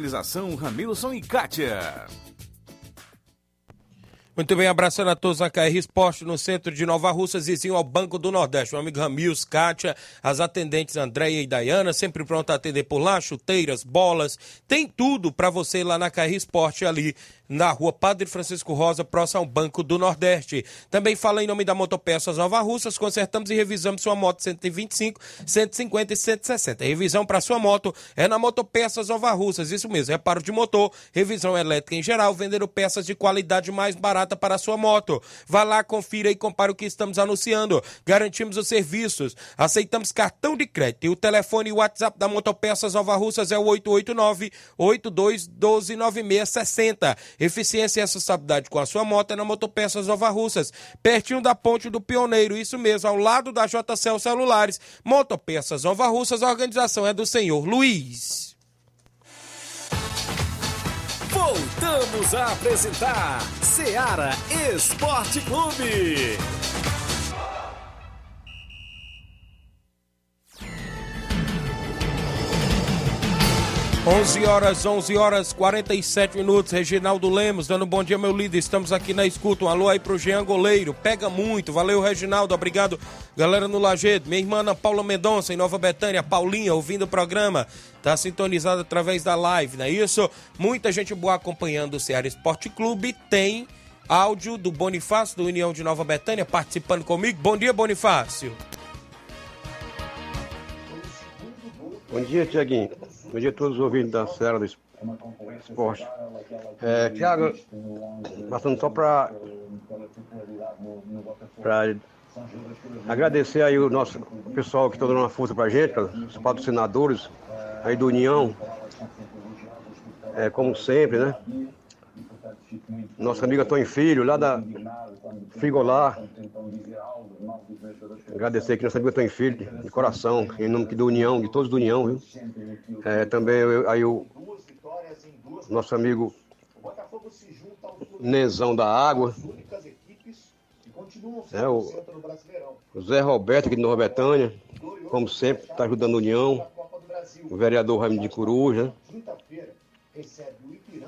Organização Ramilson e Kátia. Muito bem, abraçando a todos na KR Esporte, no centro de Nova Russas, vizinho ao Banco do Nordeste. Meu amigo Ramils, Kátia, as atendentes Andréia e Dayana, sempre pronta a atender por lá, chuteiras, bolas, tem tudo para você lá na KR Esporte ali na rua Padre Francisco Rosa, próximo ao Banco do Nordeste. Também fala em nome da Motopeças Nova Russas, consertamos e revisamos sua moto 125, 150 e 160. Revisão para sua moto é na Motopeças Nova Russas, isso mesmo, reparo de motor, revisão elétrica em geral, vendendo peças de qualidade mais barata para sua moto. Vá lá, confira e compare o que estamos anunciando. Garantimos os serviços, aceitamos cartão de crédito e o telefone e o WhatsApp da Motopeças Nova Russas é o 889 8212 9660. Eficiência e responsabilidade com a sua moto é na Motopeças Nova Russas, pertinho da Ponte do Pioneiro, isso mesmo, ao lado da JCL Celulares. Motopeças Nova Russas, a organização é do senhor Luiz. Voltamos a apresentar Seara Esporte Clube. 11 horas, 11 horas, 47 minutos. Reginaldo Lemos, dando um bom dia, meu líder. Estamos aqui na escuta. Um alô aí pro Jean Goleiro. Pega muito. Valeu, Reginaldo. Obrigado, galera no Lajedo. Minha irmã Ana Paula Mendonça, em Nova Betânia. Paulinha, ouvindo o programa. Tá sintonizada através da live, não é isso? Muita gente boa acompanhando o Ceará Esporte Clube. Tem áudio do Bonifácio, do União de Nova Betânia, participando comigo. Bom dia, Bonifácio. Bom dia, Tiaguinho. Bom dia a todos os ouvintes da Serra do Esporte. É, Tiago, passando só para agradecer aí o nosso pessoal que está dando uma força para a gente, os patrocinadores aí do União, é, como sempre, né? Nosso amigo Antônio Filho, lá da Frigolar. Agradecer aqui nosso amigo Antônio Filho, de coração, em nome do União, de todos do União, viu? É, também aí o nosso amigo Nezão da Água. É, o, o Zé Roberto aqui de Nova Betânia, como sempre, está ajudando a União. O vereador Raimundo de Coruja.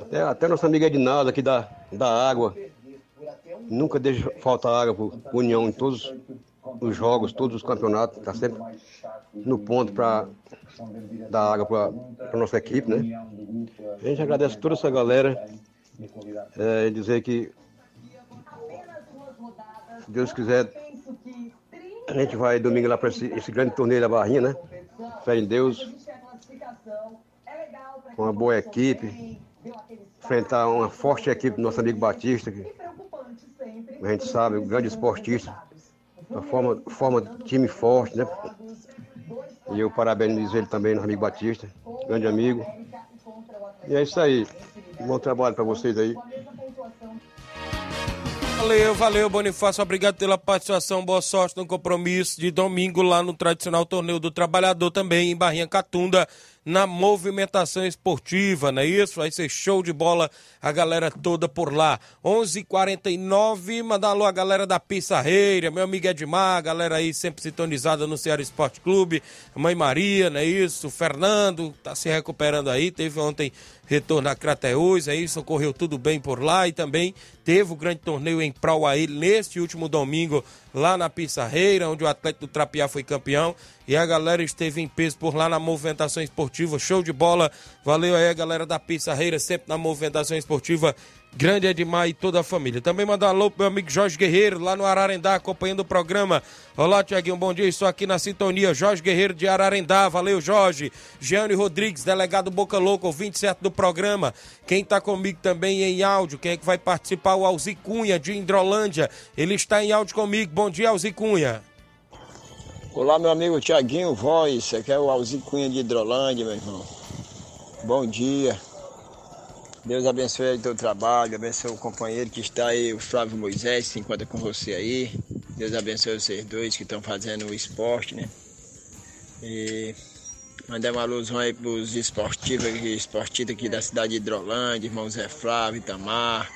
Até, até nossa amiga Edinaldo aqui da, da água. Nunca deixa faltar água para União em todos os jogos, todos os campeonatos. Está sempre no ponto para dar água para a nossa equipe, né? A gente agradece toda essa galera. É, dizer que, se Deus quiser, a gente vai domingo lá para esse, esse grande torneio da Barrinha, né? Fé em Deus. Com uma boa equipe enfrentar uma forte equipe do nosso amigo Batista, que a gente sabe, um grande esportista, uma forma, forma time forte, né? E eu parabenizo ele também, nosso amigo Batista, grande amigo. E é isso aí. bom trabalho para vocês aí. Valeu, valeu, Bonifácio. Obrigado pela participação. Boa sorte no compromisso de domingo lá no tradicional torneio do trabalhador também em Barrinha Catunda na movimentação esportiva, não é isso? Vai ser show de bola a galera toda por lá. 11:49 h 49 mandar alô a galera da Pissarreira, meu amigo Edmar, a galera aí sempre sintonizada no Ceará Esporte Clube, Mãe Maria, não é isso? Fernando tá se recuperando aí, teve ontem retorno a Crateús, é isso, ocorreu tudo bem por lá e também teve o grande torneio em ele neste último domingo lá na Pissarreira, onde o Atlético do Trapiá foi campeão e a galera esteve em peso por lá na movimentação esportiva, show de bola. Valeu aí a galera da Pissarreira, sempre na movimentação esportiva. Grande Edmar e toda a família. Também mandar um alô pro meu amigo Jorge Guerreiro, lá no Ararendá, acompanhando o programa. Olá, Tiaguinho, bom dia. Estou aqui na sintonia. Jorge Guerreiro de Ararendá. Valeu, Jorge. Jeane Rodrigues, delegado Boca Louca, ouvinte certo do programa. Quem está comigo também em áudio, quem é que vai participar? O Alzi Cunha, de Indrolândia. Ele está em áudio comigo. Bom dia, Alzi Cunha. Olá, meu amigo Tiaguinho Voz, aqui é o Alzi Cunha de Hidrolândia, meu irmão. Bom dia. Deus abençoe o teu trabalho, abençoe o companheiro que está aí, o Flávio Moisés, que se encontra com você aí. Deus abençoe vocês dois que estão fazendo o esporte, né? E mandar uma alusão aí para os esportivos, esportistas aqui da cidade de Hidrolândia, irmão Zé Flávio, Itamar,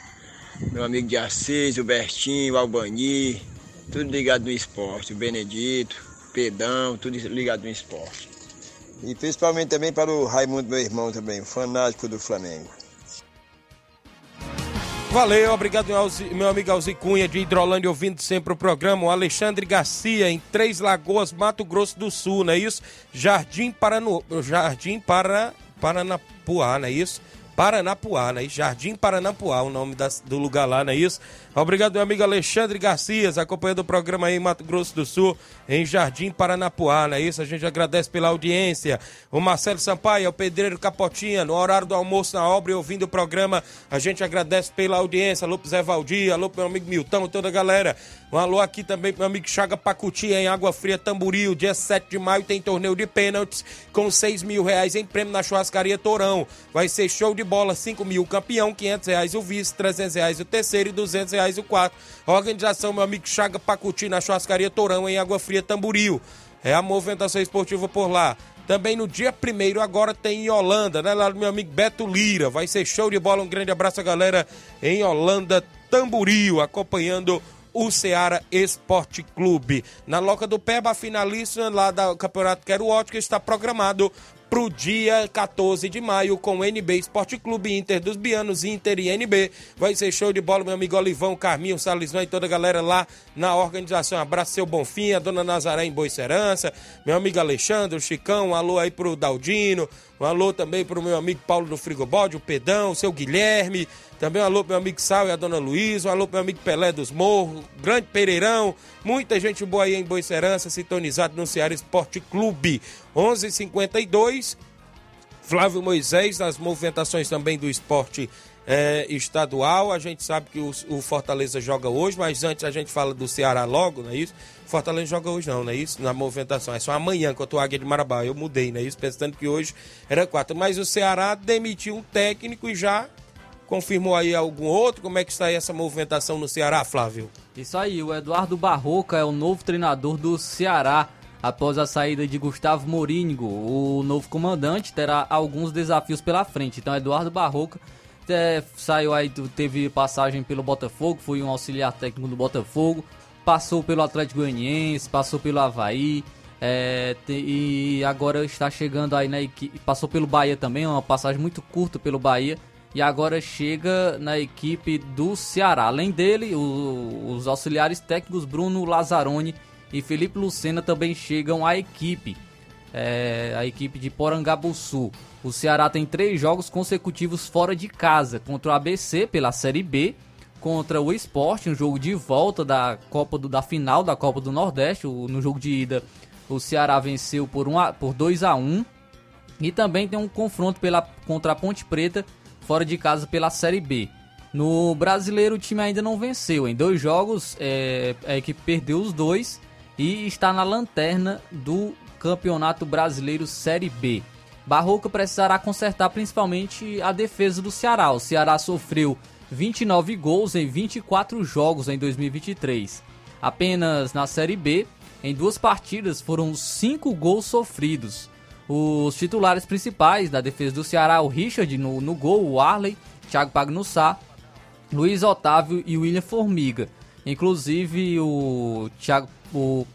meu amigo de Assis, o Bertinho, o Albani, tudo ligado no esporte, o Benedito, pedão, tudo ligado no esporte. E principalmente também para o Raimundo, meu irmão também, fanático do Flamengo. Valeu, obrigado meu, amigo Alzi Cunha de Hidrolândia ouvindo sempre o programa. O Alexandre Garcia em Três Lagoas, Mato Grosso do Sul, não é isso? Jardim Paranu... Jardim para... Paranapuá, não é isso? Paranapuá, né? Jardim Paranapuá, o nome das- do lugar lá, não é isso? Obrigado, meu amigo Alexandre Garcias, acompanhando o programa aí em Mato Grosso do Sul, em Jardim Paranapuá, não é isso? A gente agradece pela audiência. O Marcelo Sampaio, o Pedreiro Capotinha, no horário do almoço na obra e ouvindo o programa, a gente agradece pela audiência. Alô Zé Valdir, alô meu amigo Milton, toda a galera. Um alô aqui também pro meu amigo Chaga Pacutia, em Água Fria, Tamboril. Dia 7 de maio tem torneio de pênaltis com 6 mil reais em prêmio na churrascaria Tourão. Vai ser show de bola, 5 mil campeão, 500 reais o vice, 300 reais o terceiro e 200 reais o quarto. Organização, meu amigo Chaga Pacuti, na churrascaria Tourão, em Água Fria, Tamboril. É a movimentação esportiva por lá. Também no dia primeiro agora tem em Holanda, né? Lá do meu amigo Beto Lira. Vai ser show de bola. Um grande abraço galera em Holanda, Tamboril, acompanhando o Ceará Esporte Clube. Na Loca do Peba, a finalista lá do Campeonato Quero Ótica está programado para o dia 14 de maio com o NB Esporte Clube Inter dos Bianos, Inter e NB. Vai ser show de bola, meu amigo Olivão, Carminho, Salizão e toda a galera lá na organização. Abraço seu Bonfim, a dona Nazaré em Boicerança, meu amigo Alexandre, o Chicão, um alô aí pro Daldino, um alô também pro meu amigo Paulo do Frigobode, o Pedão, o seu Guilherme, também um alô pro meu amigo Sal e a dona Luísa, um alô pro meu amigo Pelé dos Morros, Grande Pereirão, muita gente boa aí em Boicerança, sintonizado no Ceará Esporte Clube. 11:52 Flávio Moisés, nas movimentações também do esporte eh, estadual. A gente sabe que o, o Fortaleza joga hoje, mas antes a gente fala do Ceará logo, não é isso? Fortaleza joga hoje não, não é isso? Na movimentação. É só amanhã contra o Águia de Marabá. Eu mudei, não é isso? Pensando que hoje era quatro. Mas o Ceará demitiu um técnico e já confirmou aí algum outro. Como é que está aí essa movimentação no Ceará, Flávio? Isso aí, o Eduardo Barroca é o novo treinador do Ceará. Após a saída de Gustavo Morínigo, o novo comandante terá alguns desafios pela frente. Então, Eduardo Barroca saiu aí, teve passagem pelo Botafogo, foi um auxiliar técnico do Botafogo, passou pelo Atlético Goianiense, passou pelo Havaí, é, te- e agora está chegando aí na equipe. Passou pelo Bahia também, uma passagem muito curta pelo Bahia. E agora chega na equipe do Ceará. Além dele, o- os auxiliares técnicos Bruno Lazzaroni e Felipe Lucena também chegam à equipe. É, a equipe de Porangabuçu. O Ceará tem três jogos consecutivos fora de casa contra o ABC pela Série B, contra o Sport, um jogo de volta da Copa do, da final da Copa do Nordeste. No jogo de ida, o Ceará venceu por, um a, por 2 a 1 e também tem um confronto pela, contra a Ponte Preta fora de casa pela Série B. No brasileiro, o time ainda não venceu. Em dois jogos, é, a equipe perdeu os dois e está na lanterna do Campeonato Brasileiro Série B. Barroca precisará consertar principalmente a defesa do Ceará. O Ceará sofreu 29 gols em 24 jogos em 2023. Apenas na Série B, em duas partidas, foram 5 gols sofridos. Os titulares principais da defesa do Ceará, o Richard no, no gol, o Arley, Thiago Pagnussá, Luiz Otávio e William Formiga. Inclusive o Thiago, o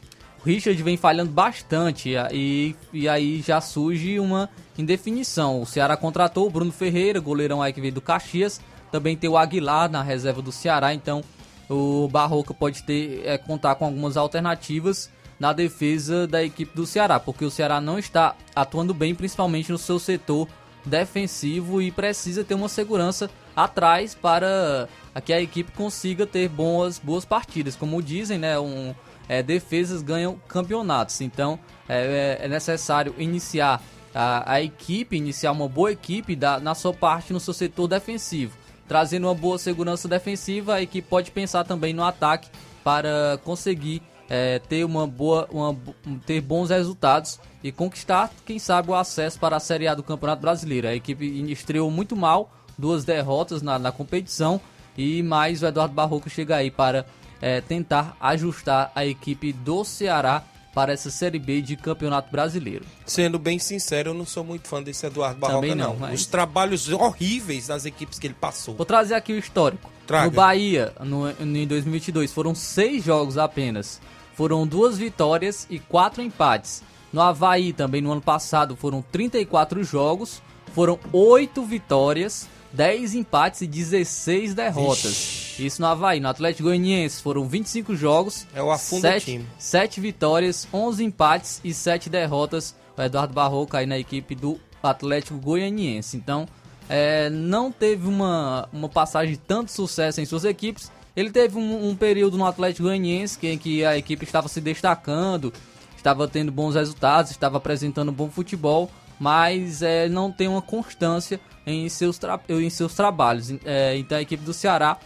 Richard vem falhando bastante e, e aí já surge uma indefinição. O Ceará contratou o Bruno Ferreira, goleirão aí que veio do Caxias. Também tem o Aguilar na reserva do Ceará, então o Barroca pode ter é, contar com algumas alternativas na defesa da equipe do Ceará, porque o Ceará não está atuando bem, principalmente no seu setor defensivo e precisa ter uma segurança atrás para que a equipe consiga ter boas, boas partidas. Como dizem, né, um, é, defesas ganham campeonatos. Então é, é necessário iniciar a, a equipe, iniciar uma boa equipe da, na sua parte, no seu setor defensivo. Trazendo uma boa segurança defensiva, a equipe pode pensar também no ataque para conseguir é, ter uma boa, uma, ter bons resultados e conquistar, quem sabe, o acesso para a Série A do Campeonato Brasileiro. A equipe estreou muito mal, duas derrotas na, na competição e mais o Eduardo Barroco chega aí para é, tentar ajustar a equipe do Ceará para essa Série B de Campeonato Brasileiro. Sendo bem sincero, eu não sou muito fã desse Eduardo Barroca, Também não, não. mas- Os trabalhos horríveis das equipes que ele passou. Vou trazer aqui o histórico. Traga. No Bahia, no, em 2022, foram seis jogos apenas. Foram duas vitórias e quatro empates. No Havaí, também no ano passado, foram 34 jogos. Foram oito vitórias, 10 empates e 16 derrotas. Isso no Havaí. No Atlético Goianiense foram 25 jogos, É o afundo do 7, time. 7 vitórias, 11 empates e 7 derrotas. O Eduardo Barroca aí na equipe do Atlético Goianiense. Então, é, não teve uma, uma passagem de tanto sucesso em suas equipes. Ele teve um, um período no Atlético Goianiense que, em que a equipe estava se destacando, estava tendo bons resultados, estava apresentando bom futebol, mas é, não tem uma constância em seus, em seus trabalhos. É, então a equipe do Ceará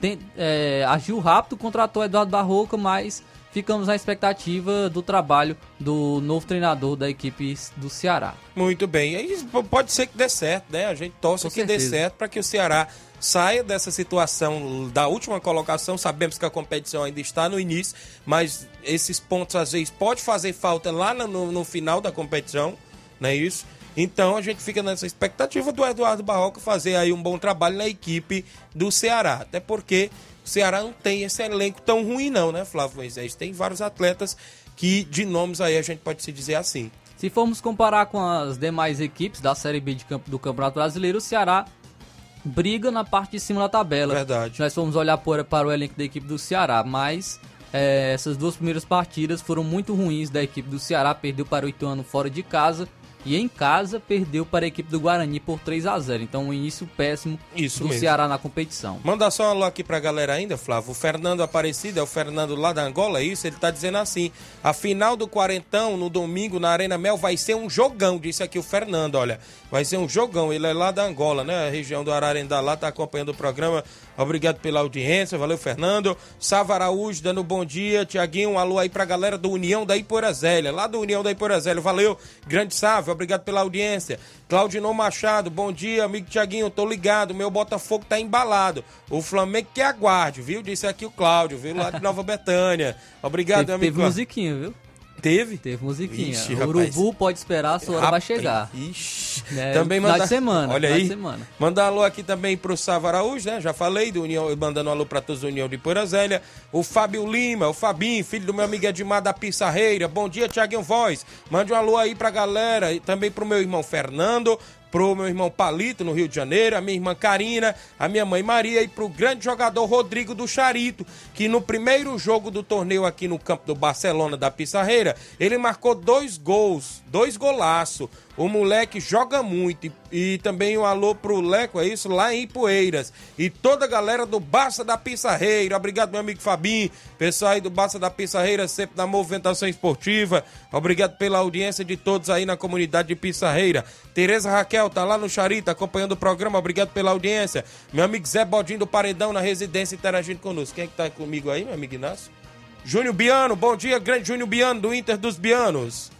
tem- é, agiu rápido, contratou Eduardo Barroca, mas ficamos na expectativa do trabalho do novo treinador da equipe do Ceará. Muito bem. Aí pode ser que dê certo, né? A gente torce Com que dê certeza. certo para que o Ceará saia dessa situação da última colocação. Sabemos que a competição ainda está no início, mas esses pontos às vezes pode fazer falta lá no- no final da competição, não é isso? Então a gente fica nessa expectativa do Eduardo Barroca fazer aí um bom trabalho na equipe do Ceará. Até porque o Ceará não tem esse elenco tão ruim não, né, Flávio Moisés? Tem vários atletas que de nomes aí a gente pode se dizer assim. Se formos comparar com as demais equipes da Série B campo, do Campeonato Brasileiro, o Ceará briga na parte de cima da tabela. Verdade. Nós fomos olhar por, para o elenco da equipe do Ceará, mas é, essas duas primeiras partidas foram muito ruins da equipe do Ceará. Perdeu para o Ituano fora de casa e em casa perdeu para a equipe do Guarani por 3 a 0 Então, um início péssimo Isso do mesmo. Ceará na competição. Manda só um alô aqui pra galera ainda, Flávio. O Fernando Aparecido, é o Fernando lá da Angola, é isso? Ele tá dizendo assim: a final do Quarentão no domingo na Arena Mel vai ser um jogão, disse aqui o Fernando, olha. Vai ser um jogão. Ele é lá da Angola, né? A região do Ararendá lá, tá acompanhando o programa. Obrigado pela audiência, valeu, Fernando. Sava Araújo dando bom dia. Tiaguinho, um alô aí pra galera do União da Iporazélia, lá do União da Iporazélia. Valeu, grande Sávio, obrigado pela audiência. Claudinô Machado, bom dia, amigo Tiaguinho, tô ligado, meu Botafogo tá embalado. O Flamengo que aguarde, viu? Disse aqui o Cláudio, viu? Lá de Nova Betânia. Obrigado, teve, amigo. teve musiquinha, viu? Teve? Teve musiquinha. Ixi, o. Urubu pode esperar, a sua hora vai Rapaz, chegar. Ixi. É, também manda... semana. Olha aí. semana. Mandar um alô aqui também pro Sava Araújo, né? Já falei, do União, mandando um alô pra todos do União de Porazélia. O Fábio Lima, o Fabinho, filho do meu amigo Edmar da Pissarreira. Bom dia, Tiaguinho Voz. Mande um alô aí pra galera e também pro meu irmão Fernando. Pro meu irmão Palito, no Rio de Janeiro, a minha irmã Karina, a minha mãe Maria e pro grande jogador Rodrigo do Charito, que no primeiro jogo do torneio aqui no campo do Barcelona da Pissarreira, ele marcou dois gols, dois golaços. O moleque joga muito. E, e também um alô pro Leco, é isso? Lá em Poeiras. E toda a galera do Barça da Pissarreira. Obrigado, meu amigo Fabinho. Pessoal aí do Barça da Pissarreira, sempre na movimentação esportiva. Obrigado pela audiência de todos aí na comunidade de Pissarreira. Tereza Raquel tá lá no Charita acompanhando o programa. Obrigado pela audiência. Meu amigo Zé Bodinho do Paredão na residência interagindo conosco. Quem é que tá comigo aí, meu amigo Inácio? Júnior Biano, bom dia, grande Júnior Biano, do Inter dos Bianos.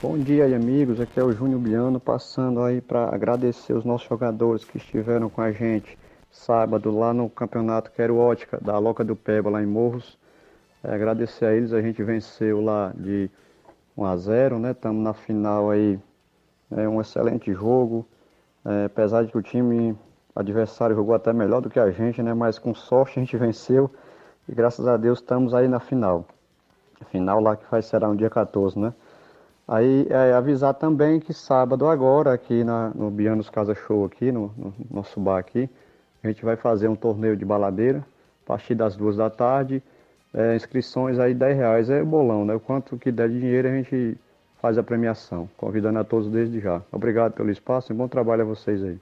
Bom dia aí, amigos. Aqui é o Júnior Biano passando aí para agradecer os nossos jogadores que estiveram com a gente sábado lá no campeonato Quero Ótica da Loca do Peba lá em Morros. É, agradecer a eles, a gente venceu lá de 1 a 0, né? Estamos na final aí, é um excelente jogo. É, apesar de que o time adversário jogou até melhor do que a gente, né? Mas com sorte a gente venceu e graças a Deus estamos aí na final. Final lá que vai será no dia 14, né? Aí é, avisar também que sábado agora, aqui na, no Bianos Casa Show, aqui no, no nosso bar aqui, a gente vai fazer um torneio de baladeira, a partir das duas da tarde. É, inscrições aí 10 reais é bolão, né? O quanto que der de dinheiro a gente faz a premiação. Convidando a todos desde já. Obrigado pelo espaço e bom trabalho a vocês aí.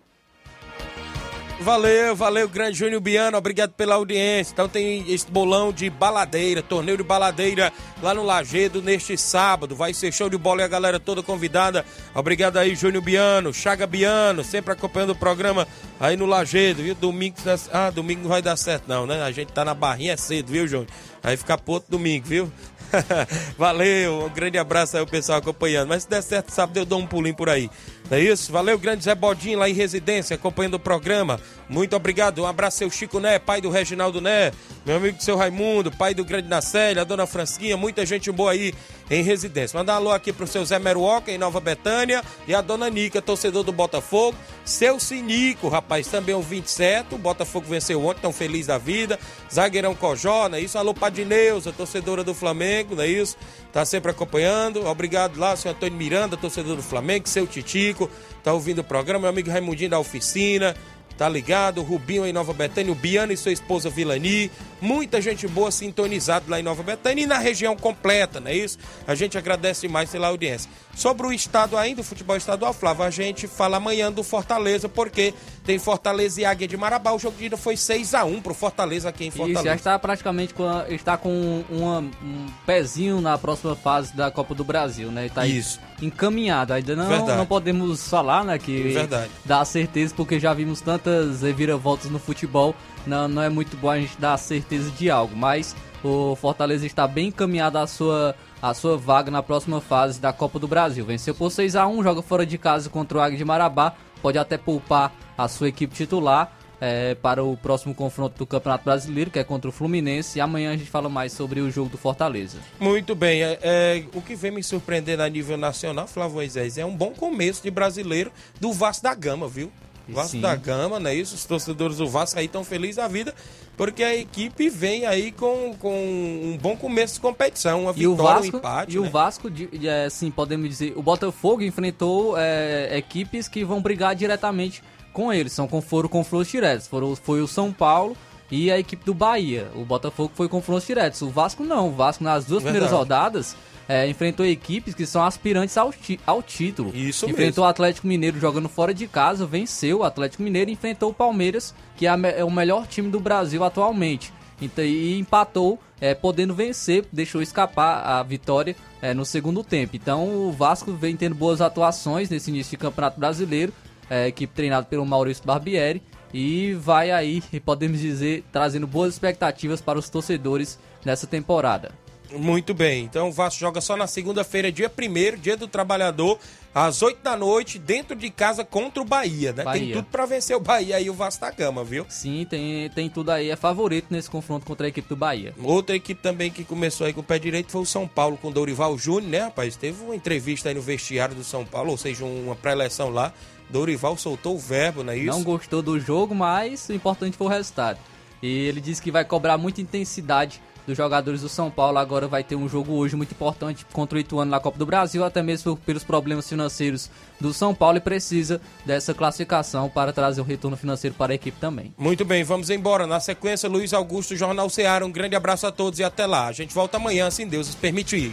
Valeu, valeu, grande Júnior Biano, obrigado pela audiência. Então tem esse bolão de baladeira, torneio de baladeira lá no Lagedo neste sábado. Vai ser show de bola e a galera toda convidada. Obrigado aí, Júnior Biano, Chaga Biano, sempre acompanhando o programa aí no Lagedo, viu? Domingo, ah, domingo não vai dar certo não, né? A gente tá na barrinha é cedo, viu, Júnior? Aí fica pro domingo, viu? Valeu, um grande abraço aí o pessoal acompanhando. Mas se der certo, sábado eu dou um pulinho por aí. É isso? Valeu, grande Zé Bodinho lá em residência, acompanhando o programa. Muito obrigado. Um abraço, seu Chico Né, pai do Reginaldo Né, meu amigo seu Raimundo, pai do grande Nacélia, a dona Fransquinha, muita gente boa aí em residência. Mandar um alô aqui pro seu Zé Meruoca em Nova Betânia e a dona Nica, torcedor do Botafogo. Seu Sinico, rapaz, também um 27. O Botafogo venceu ontem, tão feliz da vida. Zagueirão Cojó, não é isso? Alô, Padineuza, torcedora do Flamengo, não é isso? Tá sempre acompanhando. Obrigado lá, seu Antônio Miranda, torcedor do Flamengo, seu Titico, tá ouvindo o programa. Meu amigo Raimundinho da oficina. Tá ligado? Rubinho em Nova Betânia, o Biano e sua esposa Vilani, muita gente boa sintonizada lá em Nova Betânia e na região completa, não é isso? A gente agradece mais pela audiência. Sobre o estado ainda, o futebol estadual, Flávio, a gente fala amanhã do Fortaleza, porque tem Fortaleza e Águia de Marabá. O jogo de ida foi 6 a 1 pro Fortaleza aqui em Fortaleza. Isso, já está praticamente com a- está com uma- um pezinho na próxima fase da Copa do Brasil, né? Está Isso. Encaminhado. Ainda não, Verdade. não podemos falar, né? Que Verdade. dá certeza, porque já vimos tantas reviravoltas no futebol. Não, não é muito bom a gente dar certeza de algo, mas o Fortaleza está bem encaminhado à sua, à sua vaga na próxima fase da Copa do Brasil. Venceu por 6 a 1 joga fora de casa contra o Águia de Marabá. Pode até poupar a sua equipe titular é, para o próximo confronto do Campeonato Brasileiro, que é contra o Fluminense. E amanhã a gente fala mais sobre o jogo do Fortaleza. Muito bem, é, é, o que vem me surpreendendo a nível nacional, Flávio Moisés, é um bom começo de brasileiro do Vasco da Gama, viu? Vasco Sim. da Gama, não é isso? Os torcedores do Vasco aí estão felizes da vida, porque a equipe vem aí com, com um bom começo de competição, uma E vitória, o Vasco, um empate, e né? o Vasco, é, assim, podemos dizer, o Botafogo enfrentou é, equipes que vão brigar diretamente com eles, são com, foram confrontos diretos, foram, foi o São Paulo e a equipe do Bahia, o Botafogo foi confrontos diretos, o Vasco não, o Vasco nas duas Verdade. primeiras rodadas é, enfrentou equipes que são aspirantes ao, ao título. Isso enfrentou mesmo. o Atlético Mineiro jogando fora de casa, venceu o Atlético Mineiro e enfrentou o Palmeiras, que é, me- é o melhor time do Brasil atualmente. Então, e empatou, é, podendo vencer, deixou escapar a vitória é, no segundo tempo. Então o Vasco vem tendo boas atuações nesse início de Campeonato Brasileiro, é, equipe treinada pelo Maurício Barbieri, e vai aí, podemos dizer, trazendo boas expectativas para os torcedores nessa temporada. Muito bem, então o Vasco joga só na segunda-feira, dia 1 dia do trabalhador, às 8 da noite, dentro de casa contra o Bahia, né? Tem Bahia. tudo pra vencer o Bahia aí, o Vasco da Gama, viu? Sim, tem, tem tudo aí, é favorito nesse confronto contra a equipe do Bahia. Outra equipe também que começou aí com o pé direito foi o São Paulo com o Dorival Júnior, né, rapaz? Teve uma entrevista aí no vestiário do São Paulo, ou seja, uma pré-eleção lá. Dorival soltou o verbo, não é isso? Não gostou do jogo, mas o importante foi o resultado. E ele disse que vai cobrar muita intensidade dos jogadores do São Paulo. Agora vai ter um jogo hoje muito importante contra o Ituano na Copa do Brasil, até mesmo pelos problemas financeiros do São Paulo e precisa dessa classificação para trazer um retorno financeiro para a equipe também. Muito bem, vamos embora. Na sequência, Luiz Augusto, Jornal Ceará. Um grande abraço a todos e até lá. A gente volta amanhã, se Deus nos permitir.